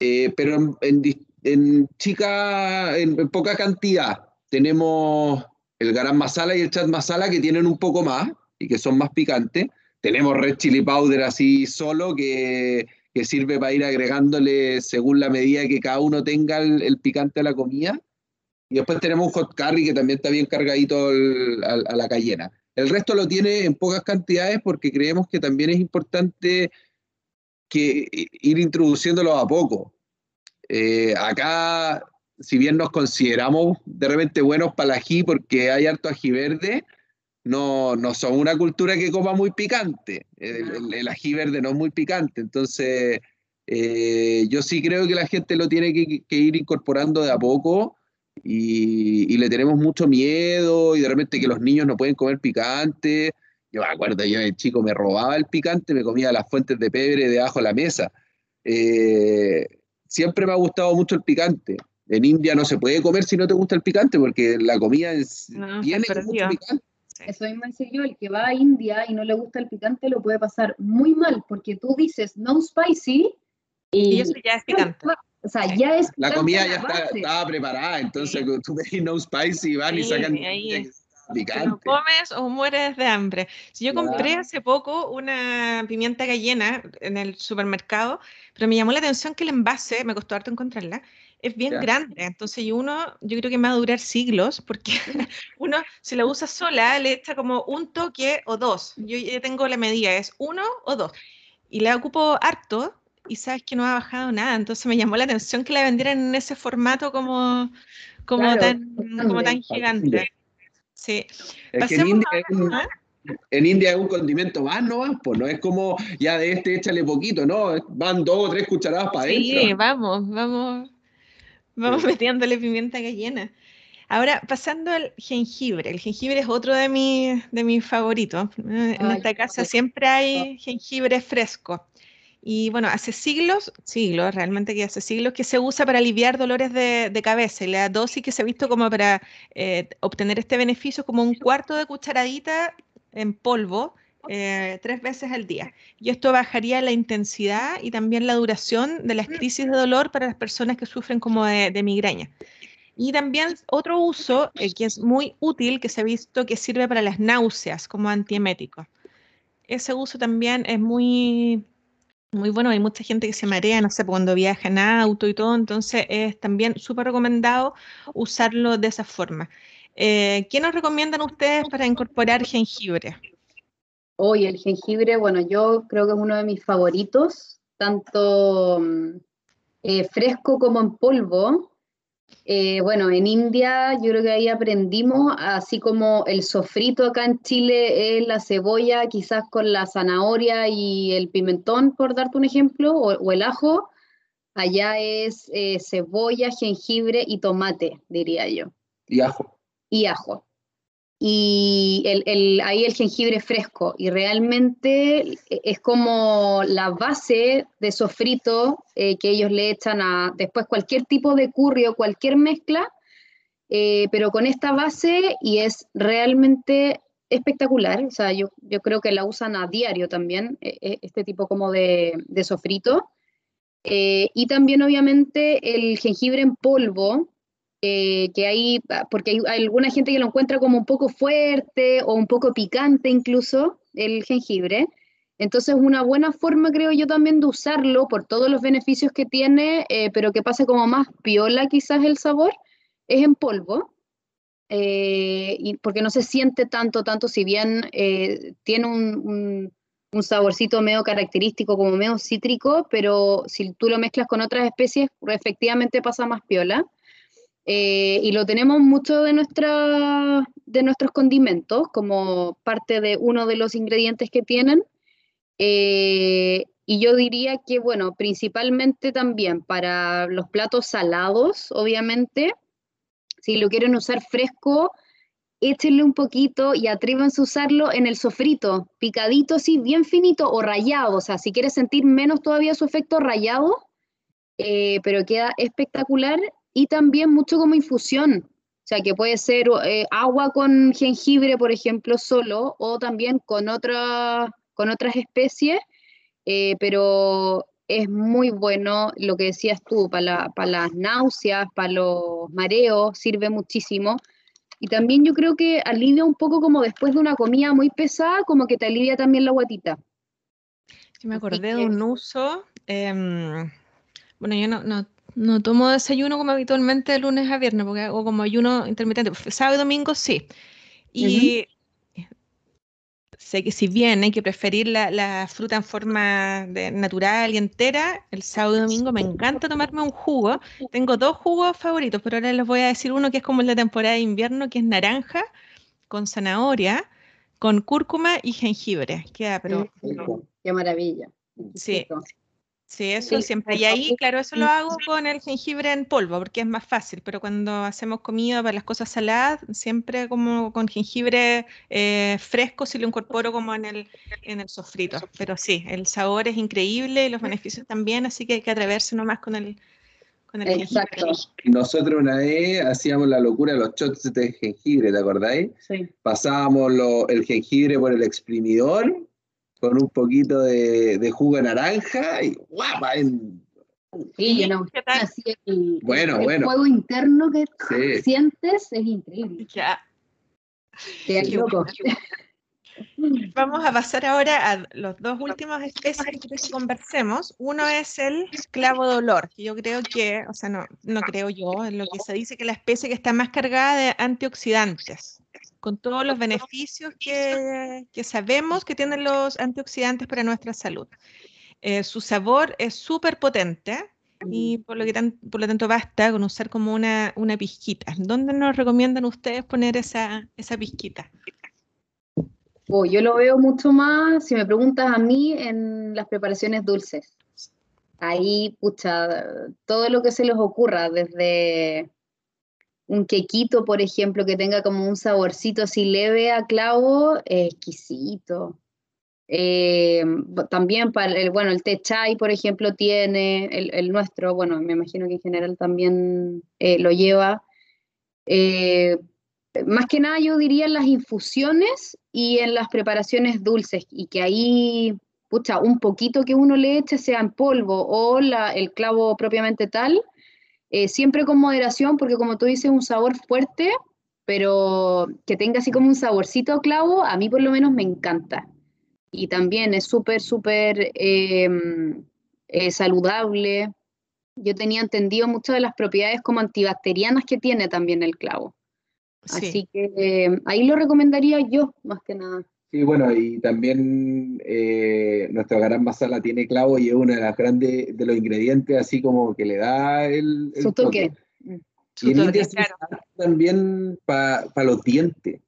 eh, pero en, chica, en, poca cantidad. Tenemos el garam masala y el chat masala que tienen un poco más y que son más picantes. Tenemos red chili powder así solo que, sirve para ir agregándole según la medida que cada uno tenga el picante a la comida. Y después tenemos un hot curry que también está bien cargadito a, la cayena. El resto lo tiene en pocas cantidades porque creemos que también es importante que ir introduciéndolo a poco. Eh, acá, si bien nos consideramos de repente buenos para el ají porque hay harto ají verde, no, no somos una cultura que coma muy picante. El, ají verde no es muy picante. Entonces, eh, yo sí creo que la gente lo tiene que, que ir incorporando de a poco y, le tenemos mucho miedo y de repente que los niños no pueden comer picante. Yo me acuerdo, yo de chico me robaba el picante, me comía las fuentes de pebre debajo de la mesa. Eh, siempre me ha gustado mucho el picante. En India no se puede comer si no te gusta el picante porque la comida es, tiene mucho picante. Eso mismo decía yo, el que va a India y no le gusta el picante lo puede pasar muy mal porque tú dices no spicy y, eso ya es picante. O sea, ya es. La comida ya está, estaba preparada, entonces tú ves no spicy y van y sacan. Lo comes o mueres de hambre. Si yo compré hace poco una pimienta cayena en el supermercado, pero me llamó la atención que el envase, me costó harto encontrarla, es bien grande. Entonces, y uno, yo creo que me va a durar siglos, porque uno, si la usa sola, le echa como un toque o dos. Yo ya tengo la medida, es uno o dos. Y la ocupo harto, y sabes que no ha bajado nada. Entonces me llamó la atención que la vendieran en ese formato como, como, tan, como tan gigante. Sí. en, India es un, en India es un condimento más, ¿no? Pues no es como ya de este échale poquito, ¿no? Van dos o tres cucharadas para adentro. Sí, vamos, vamos, vamos metiéndole pimienta cayena. Ahora, pasando al jengibre. El jengibre es otro de, mis de mis favoritos. En esta casa siempre hay jengibre fresco. Y bueno, hace siglos, siglos, realmente que hace siglos que se usa para aliviar dolores de, cabeza y la dosis que se ha visto como para eh, obtener este beneficio como un cuarto de cucharadita en polvo eh, tres veces al día. Y esto bajaría la intensidad y también la duración de las crisis de dolor para las personas que sufren como de, migraña. Y también otro uso eh, que es muy útil, que se ha visto que sirve para las náuseas como antiemético. Ese uso también es muy muy bueno, hay mucha gente que se marea, no sé, cuando viaja en auto y todo, entonces es también súper recomendado usarlo de esa forma. Eh, ¿Qué nos recomiendan ustedes para incorporar jengibre? Hoy el jengibre, bueno, yo creo que es uno de mis favoritos, tanto mm, eh, fresco como en polvo. Eh, bueno, en India yo creo que ahí aprendimos, así como el sofrito acá en Chile es la cebolla, quizás con la zanahoria y el pimentón, por darte un ejemplo, o, el ajo, allá es eh, cebolla, jengibre y tomate, diría yo. Y ajo. Y ajo. Y el, ahí el jengibre fresco. Y realmente es como la base de sofrito eh, que ellos le echan a después cualquier tipo de curry o cualquier mezcla, eh, pero con esta base y es realmente espectacular. O sea, yo, yo creo que la usan a diario también, este tipo como de, de sofrito. y también obviamente el jengibre en polvo, eh, que hay, porque hay, alguna gente que lo encuentra como un poco fuerte o un poco picante incluso el jengibre. Entonces, una buena forma, creo yo, también de usarlo por todos los beneficios que tiene, eh, pero que pase como más piola quizás el sabor, es en polvo. Eh, y porque no se siente tanto, tanto, si bien tiene un, un, saborcito medio característico, como medio cítrico, pero si tú lo mezclas con otras especies, efectivamente pasa más piola. Eh, y lo tenemos mucho de, nuestra, de nuestros condimentos como parte de uno de los ingredientes que tienen. Eh, y yo diría que, bueno, principalmente también para los platos salados, obviamente, si lo quieren usar fresco, échenle un poquito y atrévanse a usarlo en el sofrito, picadito así, bien finito o rayado. O sea, si quieres sentir menos todavía su efecto rayado, eh, pero queda espectacular y también mucho como infusión. O sea, que puede ser eh, agua con jengibre, por ejemplo, solo, o también con, otra, con otras especies, eh, pero es muy bueno lo que decías tú, para, para las náuseas, para los mareos, sirve muchísimo. Y también yo creo que alivia un poco como después de una comida muy pesada, como que te alivia también la guatita. Sí, me acordé de un uso. Em, bueno, yo no, no, no tomo desayuno como habitualmente de lunes a viernes, porque hago como ayuno intermitente. Sábado y domingo sí. Y sé que si bien hay que preferir la, fruta en forma natural y entera, el sábado y domingo me encanta tomarme un jugo. Tengo dos jugos favoritos, pero ahora les voy a decir uno que es como el de temporada de invierno, que es naranja con zanahoria, con cúrcuma y jengibre. Queda, pero... Qué maravilla. Sí. Sí, eso siempre. Y ahí, claro, eso lo hago con el jengibre en polvo, porque es más fácil, pero cuando hacemos comida para las cosas saladas, siempre como con jengibre eh, fresco, si lo incorporo como en el, en el sofrito. Pero sí, el sabor es increíble y los beneficios también, así que hay que atreverse nomás con el, con el jengibre. Nosotros una vez hacíamos la locura de los shots de jengibre, ¿te acordáis? Sí. Pasábamos el jengibre por el exprimidor con un poquito de, jugo de naranja y guapa en... Sí, no, así el, bueno, el, bueno. juego interno que sientes es increíble. Ya. loco. Vamos a pasar ahora a los dos últimos especies que conversemos. Uno es el clavo de olor, que yo creo que, o sea, no, no creo yo, en lo que se dice que la especie que está más cargada de antioxidantes con todos los beneficios que, sabemos que tienen los antioxidantes para nuestra salud. Eh, su sabor es súper potente y por lo, que por lo tanto basta con usar como una, una pizquita. ¿Dónde nos recomiendan ustedes poner esa, esa pizquita? Oh, yo lo veo mucho más, si me preguntas a mí, en las preparaciones dulces. Ahí, pucha, todo lo que se les ocurra, desde un quequito, por ejemplo, que tenga como un saborcito así leve a clavo, exquisito. Eh, también para el, bueno, el té chai, por ejemplo, tiene, el, nuestro, bueno, me imagino que en general también eh, lo lleva. Eh, más que nada yo diría en las infusiones y en las preparaciones dulces, y que ahí, pucha, un poquito que uno le eche, sea en polvo o la, el clavo propiamente tal, eh, siempre con moderación, porque como tú dices, un sabor fuerte, pero que tenga así como un saborcito clavo, a mí por lo menos me encanta. Y también es súper, súper em, eh, saludable. Yo tenía entendido muchas de las propiedades como antibacterianas que tiene también el clavo. Así que em, ahí lo recomendaría yo, más que nada. Sí, bueno, y también eh, nuestra gran masala tiene clavo y es uno de las grandes de los ingredientes, así como que le da el, Su toque. Mm. Y en India también para los dientes.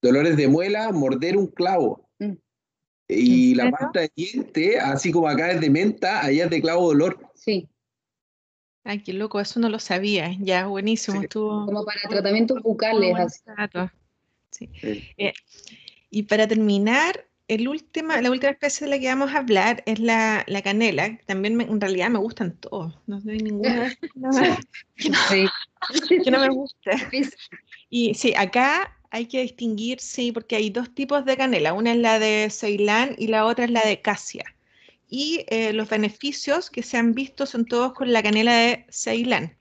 Dolores de muela, morder un clavo. Mm. Y la pasta de diente, así como acá es de menta, allá es de clavo dolor. Sí. Ay, qué loco, eso no lo sabía. Ya, buenísimo. Como para tratamientos bucales. Así. Sí. Eh, y para terminar, el última, la última especie de la que vamos a hablar es la, la canela. También en realidad me gustan todos. No hay ninguna que, no, que no me guste. Y sí, acá hay que distinguir, sí, porque hay dos tipos de canela. Una es la de Ceilán y la otra es la de Casia. Y eh, los beneficios que se han visto son todos con la canela de Ceilán.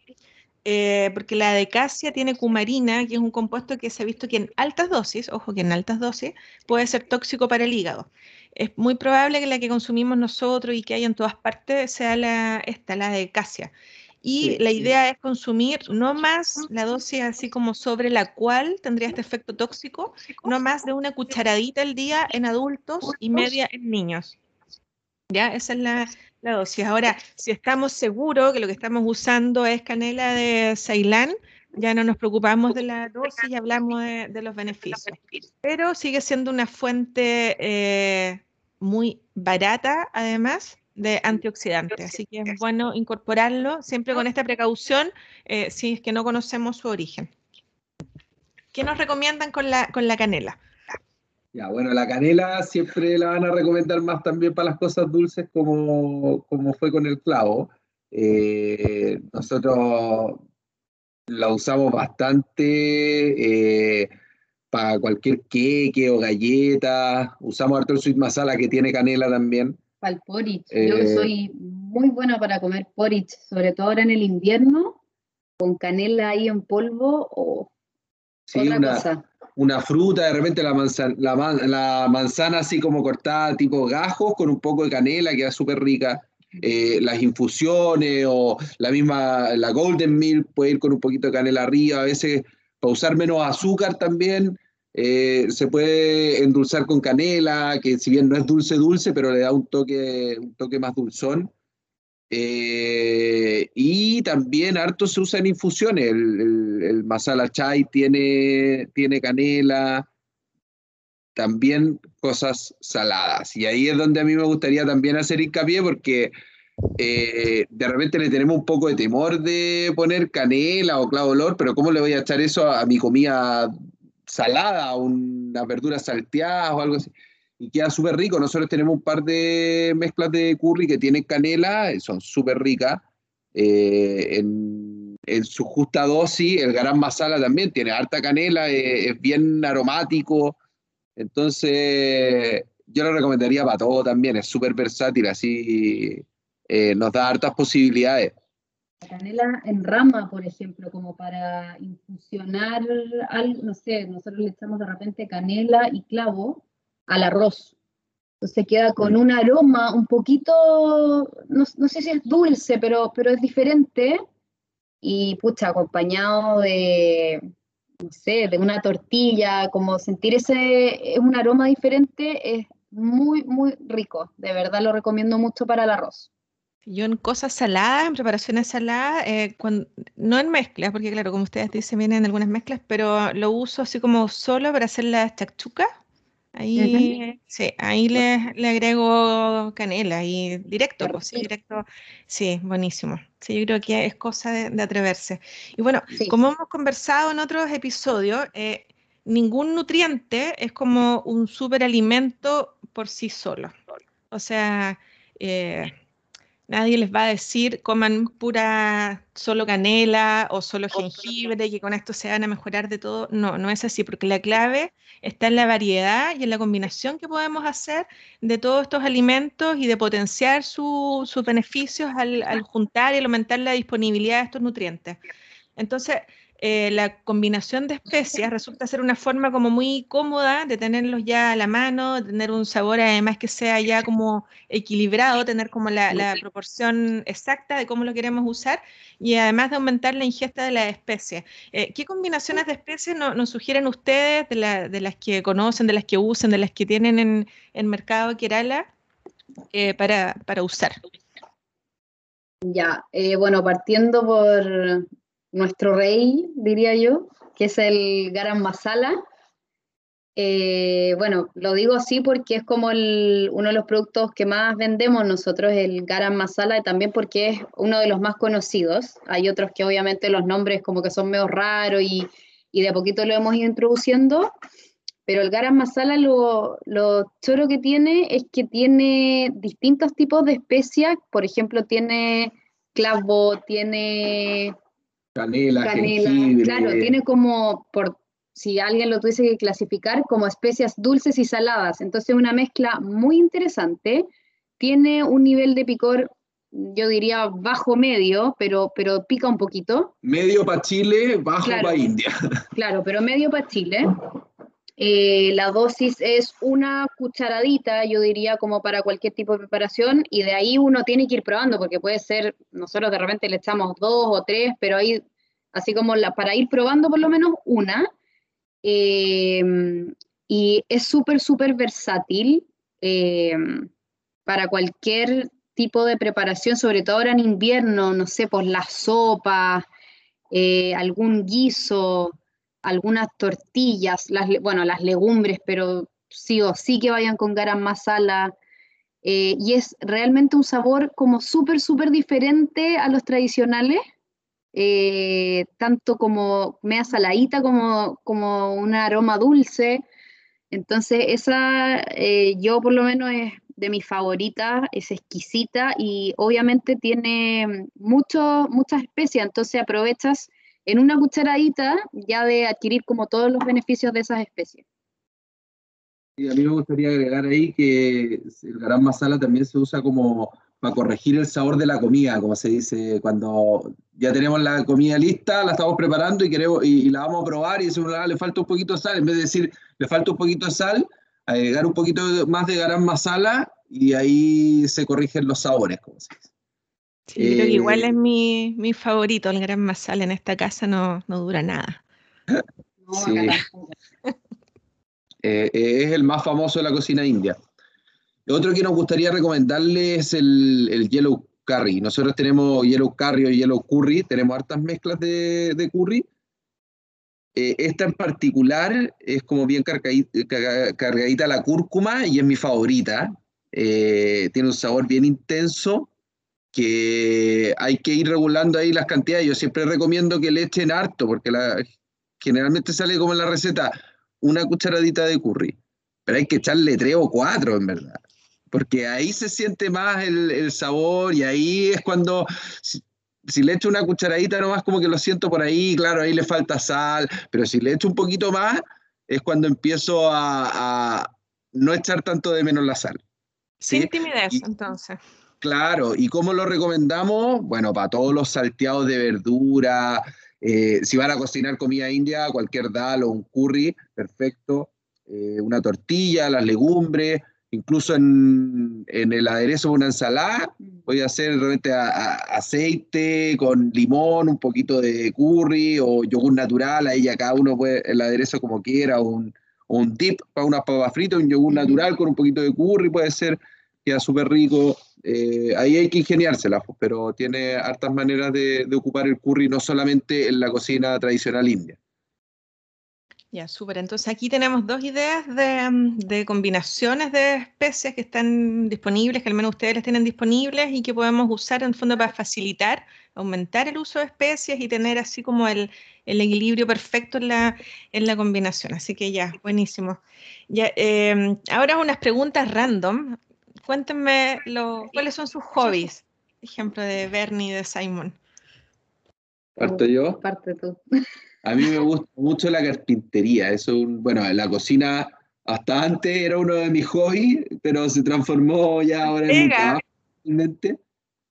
Eh, porque la de Casia tiene cumarina, que es un compuesto que se ha visto que en altas dosis, ojo que en altas dosis, puede ser tóxico para el hígado. Es muy probable que la que consumimos nosotros y que hay en todas partes sea la, esta, la de Casia. Y la idea es consumir no más la dosis así como sobre la cual tendría este efecto tóxico, no más de una cucharadita al día en adultos y media en niños. ¿Ya? Esa es la, dosis. Ahora, si estamos seguros que lo que estamos usando es canela de Ceilán, ya no nos preocupamos de la dosis y hablamos de, los beneficios. Pero sigue siendo una fuente eh, muy barata, además, de antioxidantes, así que es bueno incorporarlo siempre con esta precaución eh, si es que no conocemos su origen. ¿Qué nos recomiendan con la, con la canela? Ya, bueno, la canela siempre la van a recomendar más también para las cosas dulces como, como fue con el clavo. Eh, nosotros la usamos bastante eh, para cualquier queque o galleta. Usamos harto el sweet masala que tiene canela también. Para el porridge. Yo eh, soy muy buena para comer porridge, sobre todo ahora en el invierno, con canela ahí en polvo o sí, una, Una fruta, de repente la manzana, la, manzana así como cortada tipo gajos con un poco de canela, queda súper rica. Eh, las infusiones o la misma, la Golden Milk puede ir con un poquito de canela arriba, a veces para usar menos azúcar también, eh, se puede endulzar con canela, que si bien no es dulce dulce, pero le da un toque, un toque más dulzón. Eh, y también harto se usa en infusiones. El, masala chai tiene, tiene canela, también cosas saladas. Y ahí es donde a mí me gustaría también hacer hincapié porque eh, de repente le tenemos un poco de temor de poner canela o clavo olor, pero ¿cómo le voy a echar eso a mi comida salada, una verdura salteada o algo así. Y queda súper rico. Nosotros tenemos un par de mezclas de curry que tienen canela, son súper ricas. Eh, en, su justa dosis, el garam masala también tiene harta canela, eh, es bien aromático. Entonces, yo lo recomendaría para todo también, es súper versátil, así eh, nos da hartas posibilidades canela en rama, por ejemplo, como para infusionar algo, no sé, nosotros le echamos de repente canela y clavo al arroz. Entonces queda con un aroma un poquito, no, sé si es dulce, pero, pero es diferente. Y pucha, acompañado de, no sé, de una tortilla, como sentir ese, un aroma diferente, es muy, muy rico. De verdad lo recomiendo mucho para el arroz. Yo en cosas saladas, en preparaciones saladas, eh, no en mezclas, porque claro, como ustedes dicen, vienen algunas mezclas, pero lo uso así como solo para hacer las chachucas. Ahí, sí, ahí le, agrego canela y directo, pues sí, directo, sí, buenísimo. Sí, yo creo que es cosa de, atreverse. Y bueno, como hemos conversado en otros episodios, eh, ningún nutriente es como un superalimento por sí solo. O sea, eh, Nadie les va a decir coman pura solo canela o solo jengibre y que con esto se van a mejorar de todo. No, no es así, porque la clave está en la variedad y en la combinación que podemos hacer de todos estos alimentos y de potenciar sus beneficios al, al juntar y aumentar la disponibilidad de estos nutrientes. Entonces, eh, la combinación de especias resulta ser una forma como muy cómoda de tenerlos ya a la mano, tener un sabor además que sea ya como equilibrado, tener como la, proporción exacta de cómo lo queremos usar y además de aumentar la ingesta de las especias. Eh, ¿Qué combinaciones de especies nos sugieren ustedes de, las que conocen, de las que usan, de las que tienen en el mercado Kerala eh, para, para usar? Ya, bueno, partiendo por nuestro rey, diría yo, que es el garam masala. Eh, bueno, lo digo así porque es como uno de los productos que más vendemos nosotros, el garam masala, y también porque es uno de los más conocidos. Hay otros que obviamente los nombres como que son medio raros y, y de a poquito lo hemos ido introduciendo. Pero el garam masala lo, lo choro que tiene es que tiene distintos tipos de especias. Por ejemplo, tiene clavo, tiene Canela, canela. jengibre. Claro, tiene como, por si alguien lo tuviese que clasificar, como especias dulces y saladas. Entonces, una mezcla muy interesante. Tiene un nivel de picor, yo diría bajo medio, pero, pero pica un poquito. Medio para Chile, bajo Claro. para India. Claro, pero medio para Chile. Eh, la dosis es una cucharadita, yo diría, como para cualquier tipo de preparación, y de ahí uno tiene que ir probando, porque puede ser, nosotros de repente le echamos dos o tres, pero ahí, así como la, para ir probando por lo menos una. Eh, y es súper, súper versátil eh, para cualquier tipo de preparación, sobre todo ahora en invierno, no sé, pues las sopas, eh, algún guiso, algunas tortillas, las, bueno, las legumbres, pero sí o sí que vayan con garam masala. eh, y es realmente un sabor como súper, súper diferente a los tradicionales, eh, tanto como media saladita como, como un aroma dulce. Entonces, esa eh, yo por lo menos es de mis favoritas, es exquisita y obviamente tiene mucho, muchas especias, entonces aprovechas en una cucharadita ya de adquirir como todos los beneficios de esas especies. Y a mí me gustaría agregar ahí que el garam masala también se usa como para corregir el sabor de la comida, como se dice, cuando ya tenemos la comida lista, la estamos preparando y, queremos, y, la vamos a probar y decimos, "Ah, le falta un poquito de sal, en vez de decir, le falta un poquito de sal, agregar un poquito más de garam masala y ahí se corrigen los sabores, como se dice. Sí, creo que igual Eh, es mi, mi favorito, el gran masala en esta casa no, no dura nada. Sí. Eh, eh, es el más famoso de la cocina india. Otro que nos gustaría recomendarle es el, el yellow curry. Nosotros tenemos yellow curry o yellow curry, tenemos hartas mezclas de, de curry. Eh, esta en particular es como bien cargadita, carga- cargadita la cúrcuma y es mi favorita. Eh, tiene un sabor bien intenso que hay que ir regulando ahí las cantidades. Yo siempre recomiendo que le echen harto porque la, generalmente sale como en la receta una cucharadita de curry, pero hay que echarle tres o cuatro en verdad, porque ahí se siente más el, el sabor y ahí es cuando, si, si le echo una cucharadita nomás como que lo siento por ahí, claro, ahí le falta sal, pero si le echo un poquito más es cuando empiezo a, a no echar tanto de menos la sal. Sin timidez, y- entonces. Claro, ¿y cómo lo recomendamos? Bueno, para todos los salteados de verdura, eh, si van a cocinar comida india, cualquier dal o un curry, perfecto. Eh, una tortilla, las legumbres, incluso en, en el aderezo de una ensalada, voy a hacer realmente a- a- aceite con limón, un poquito de curry o yogur natural, ahí ya cada uno puede el aderezo como quiera, o un, un dip para unas papas fritas, un yogur Ujú. natural con un poquito de curry, puede ser, queda súper rico. Eh, ahí hay que ingeniársela, pues, pero tiene hartas maneras de, ocupar el curry, no solamente en la cocina tradicional india. Ya, súper. Entonces aquí tenemos dos ideas de, mm, combinaciones de especies que están disponibles, que al menos ustedes las tienen disponibles y que podemos usar en el fondo para facilitar, aumentar el uso de especies y tener así como el, equilibrio perfecto en la, combinación. Así que ya, buenísimo. Ya, em, ahora unas preguntas random. Cuéntenme lo- cuáles son sus hobbies. Ejemplo de Bernie y de Simon. ¿Parto yo? Parte tú. A mí me gusta mucho la carpintería. Eso, es un- bueno, la cocina hasta antes era uno de mis hobbies, pero se transformó ya ahora en mi Pega. trabajo.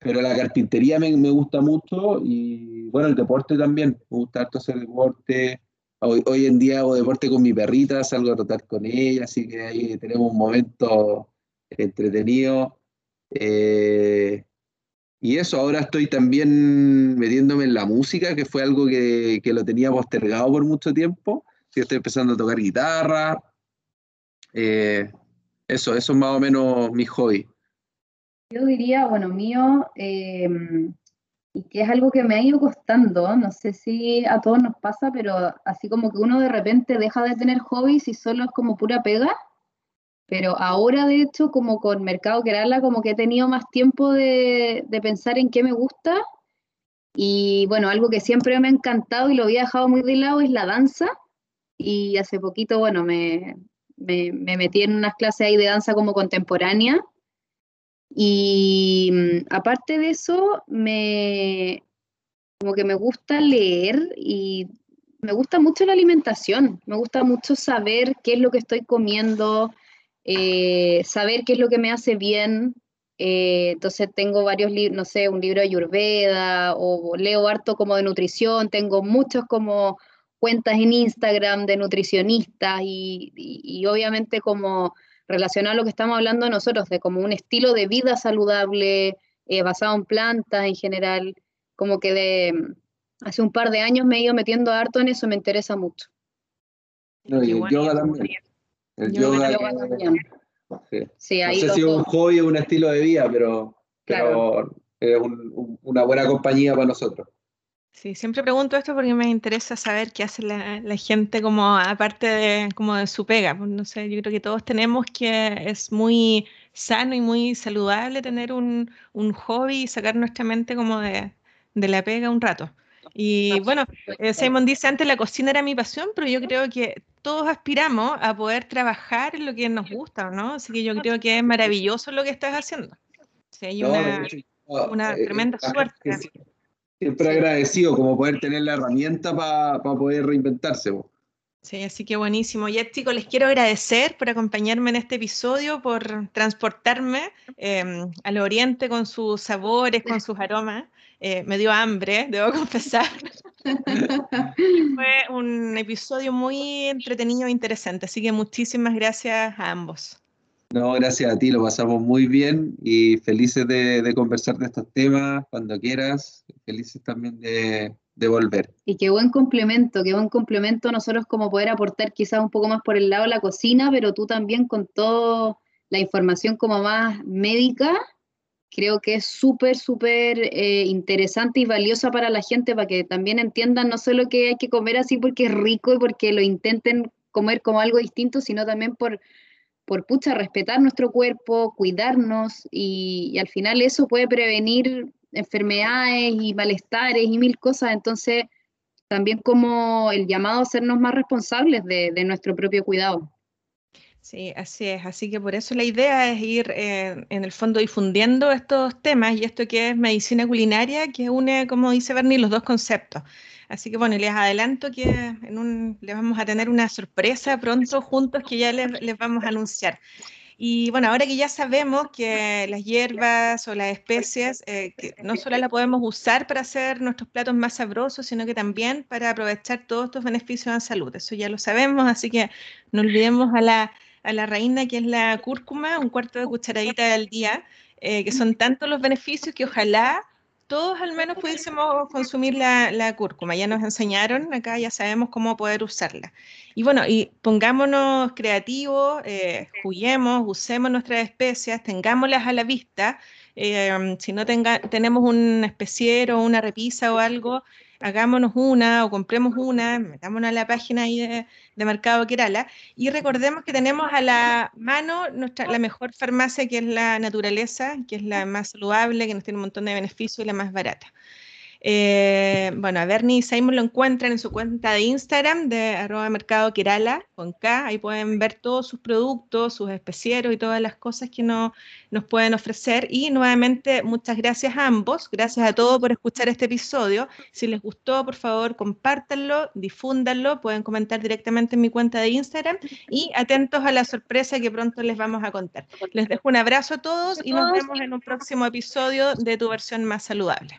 Pero la carpintería me, me gusta mucho y bueno, el deporte también. Me gusta harto hacer deporte. Hoy, hoy en día hago deporte con mi perrita, salgo a trotar con ella, así que ahí tenemos un momento entretenido. Eh, y eso, ahora estoy también metiéndome en la música, que fue algo que, que lo tenía postergado por mucho tiempo. Sí, estoy empezando a tocar guitarra. Eh, eso, eso es más o menos mi hobby. Yo diría, bueno, mío, eh, y que es algo que me ha ido costando, no sé si a todos nos pasa, pero así como que uno de repente deja de tener hobbies y solo es como pura pega, pero ahora de hecho como con Mercado Kerala como que he tenido más tiempo de, de pensar en qué me gusta Y bueno, algo que siempre me ha encantado y lo había dejado muy de lado es la danza. Y hace poquito, bueno, me, me, metí en unas clases ahí de danza como contemporánea. Y mm, aparte de eso, me, como que me gusta leer y me gusta mucho la alimentación, me gusta mucho saber qué es lo que estoy comiendo, eh, saber qué es lo que me hace bien, eh, entonces tengo varios libros, no sé, un libro de Ayurveda o leo harto como de nutrición, tengo muchos como cuentas en Instagram de nutricionistas y, obviamente como relacionado a lo que estamos hablando nosotros, de como un estilo de vida saludable eh, basado en plantas en general, como que de hace un par de años me he ido metiendo harto en eso, me interesa mucho. No, y el yoga también. El yoga, también. Sí. no sé si es un hobby o un estilo de vida, pero, es una buena compañía para nosotros. Sí, siempre pregunto esto porque me interesa saber qué hace la, gente como aparte de, como de su pega. Pues, no sé, yo creo que todos tenemos que es muy sano y muy saludable tener un, hobby y sacar nuestra mente como de, de la pega un rato. Y bueno, eh, Simon dice antes la cocina era mi pasión, pero yo creo que todos aspiramos a poder trabajar en lo que nos gusta, ¿no? Así que yo creo que es maravilloso lo que estás haciendo. Sí, hay una, eh, tremenda suerte. Siempre agradecido como poder tener la herramienta para poder reinventarse. Sí, así que buenísimo. Y chicos, les quiero agradecer por acompañarme en este episodio, por transportarme em, al oriente con sus sabores, con sus aromas. Eh, me dio hambre, debo confesar. Fue un episodio muy entretenido e interesante, así que muchísimas gracias a ambos. No, gracias a ti, lo pasamos muy bien y felices de, conversar de estos temas cuando quieras, felices también de, de, volver. Y qué buen complemento, qué buen complemento nosotros como poder aportar quizás un poco más por el lado de la cocina, pero tú también con toda la información como más médica creo que es súper, súper eh, interesante y valiosa para la gente, para que también entiendan no solo que hay que comer así porque es rico y porque lo intenten comer como algo distinto, sino también por, por pucha, respetar nuestro cuerpo, cuidarnos y, al final eso puede prevenir enfermedades y malestares y mil cosas. Entonces, también como el llamado a sernos más responsables de nuestro propio cuidado. Sí, así es. Así que por eso la idea es ir eh, en el fondo difundiendo estos temas y esto que es medicina culinaria, que une, como dice Bernie, los dos conceptos. Así que bueno, les adelanto que en les vamos a tener una sorpresa pronto juntos que ya les, les vamos a anunciar. Y bueno, ahora que ya sabemos que las hierbas o las especies, eh, que no solo las podemos usar para hacer nuestros platos más sabrosos, sino que también para aprovechar todos estos beneficios en salud. Eso ya lo sabemos, así que no olvidemos a la a la reina, que es la cúrcuma, un cuarto de cucharadita al día, eh, que son tantos los beneficios que ojalá todos al menos pudiésemos consumir la, cúrcuma. Ya nos enseñaron acá, ya sabemos cómo poder usarla. Y bueno, y pongámonos creativos, eh, juguemos, usemos nuestras especias, tengámoslas a la vista. Eh, si no tenga, tenemos un especiero, una repisa o algo, hagámonos una o compremos una, metámonos a la página ahí de, Mercado Kerala y recordemos que tenemos a la mano nuestra, la mejor farmacia que es la naturaleza, que es la más saludable, que nos tiene un montón de beneficios y la más barata. Eh, bueno, a Bernie y Simon lo encuentran en su cuenta de Instagram de arroba mercado Kerala con K. Ahí pueden ver todos sus productos, sus especieros y todas las cosas que nos pueden ofrecer. Y nuevamente, muchas gracias a ambos. Gracias a todos por escuchar este episodio. Si les gustó, por favor, compártanlo, difúndanlo. Pueden comentar directamente en mi cuenta de Instagram y atentos a la sorpresa que pronto les vamos a contar. Les dejo un abrazo a todos y nos vemos en un próximo episodio de Tu versión más saludable.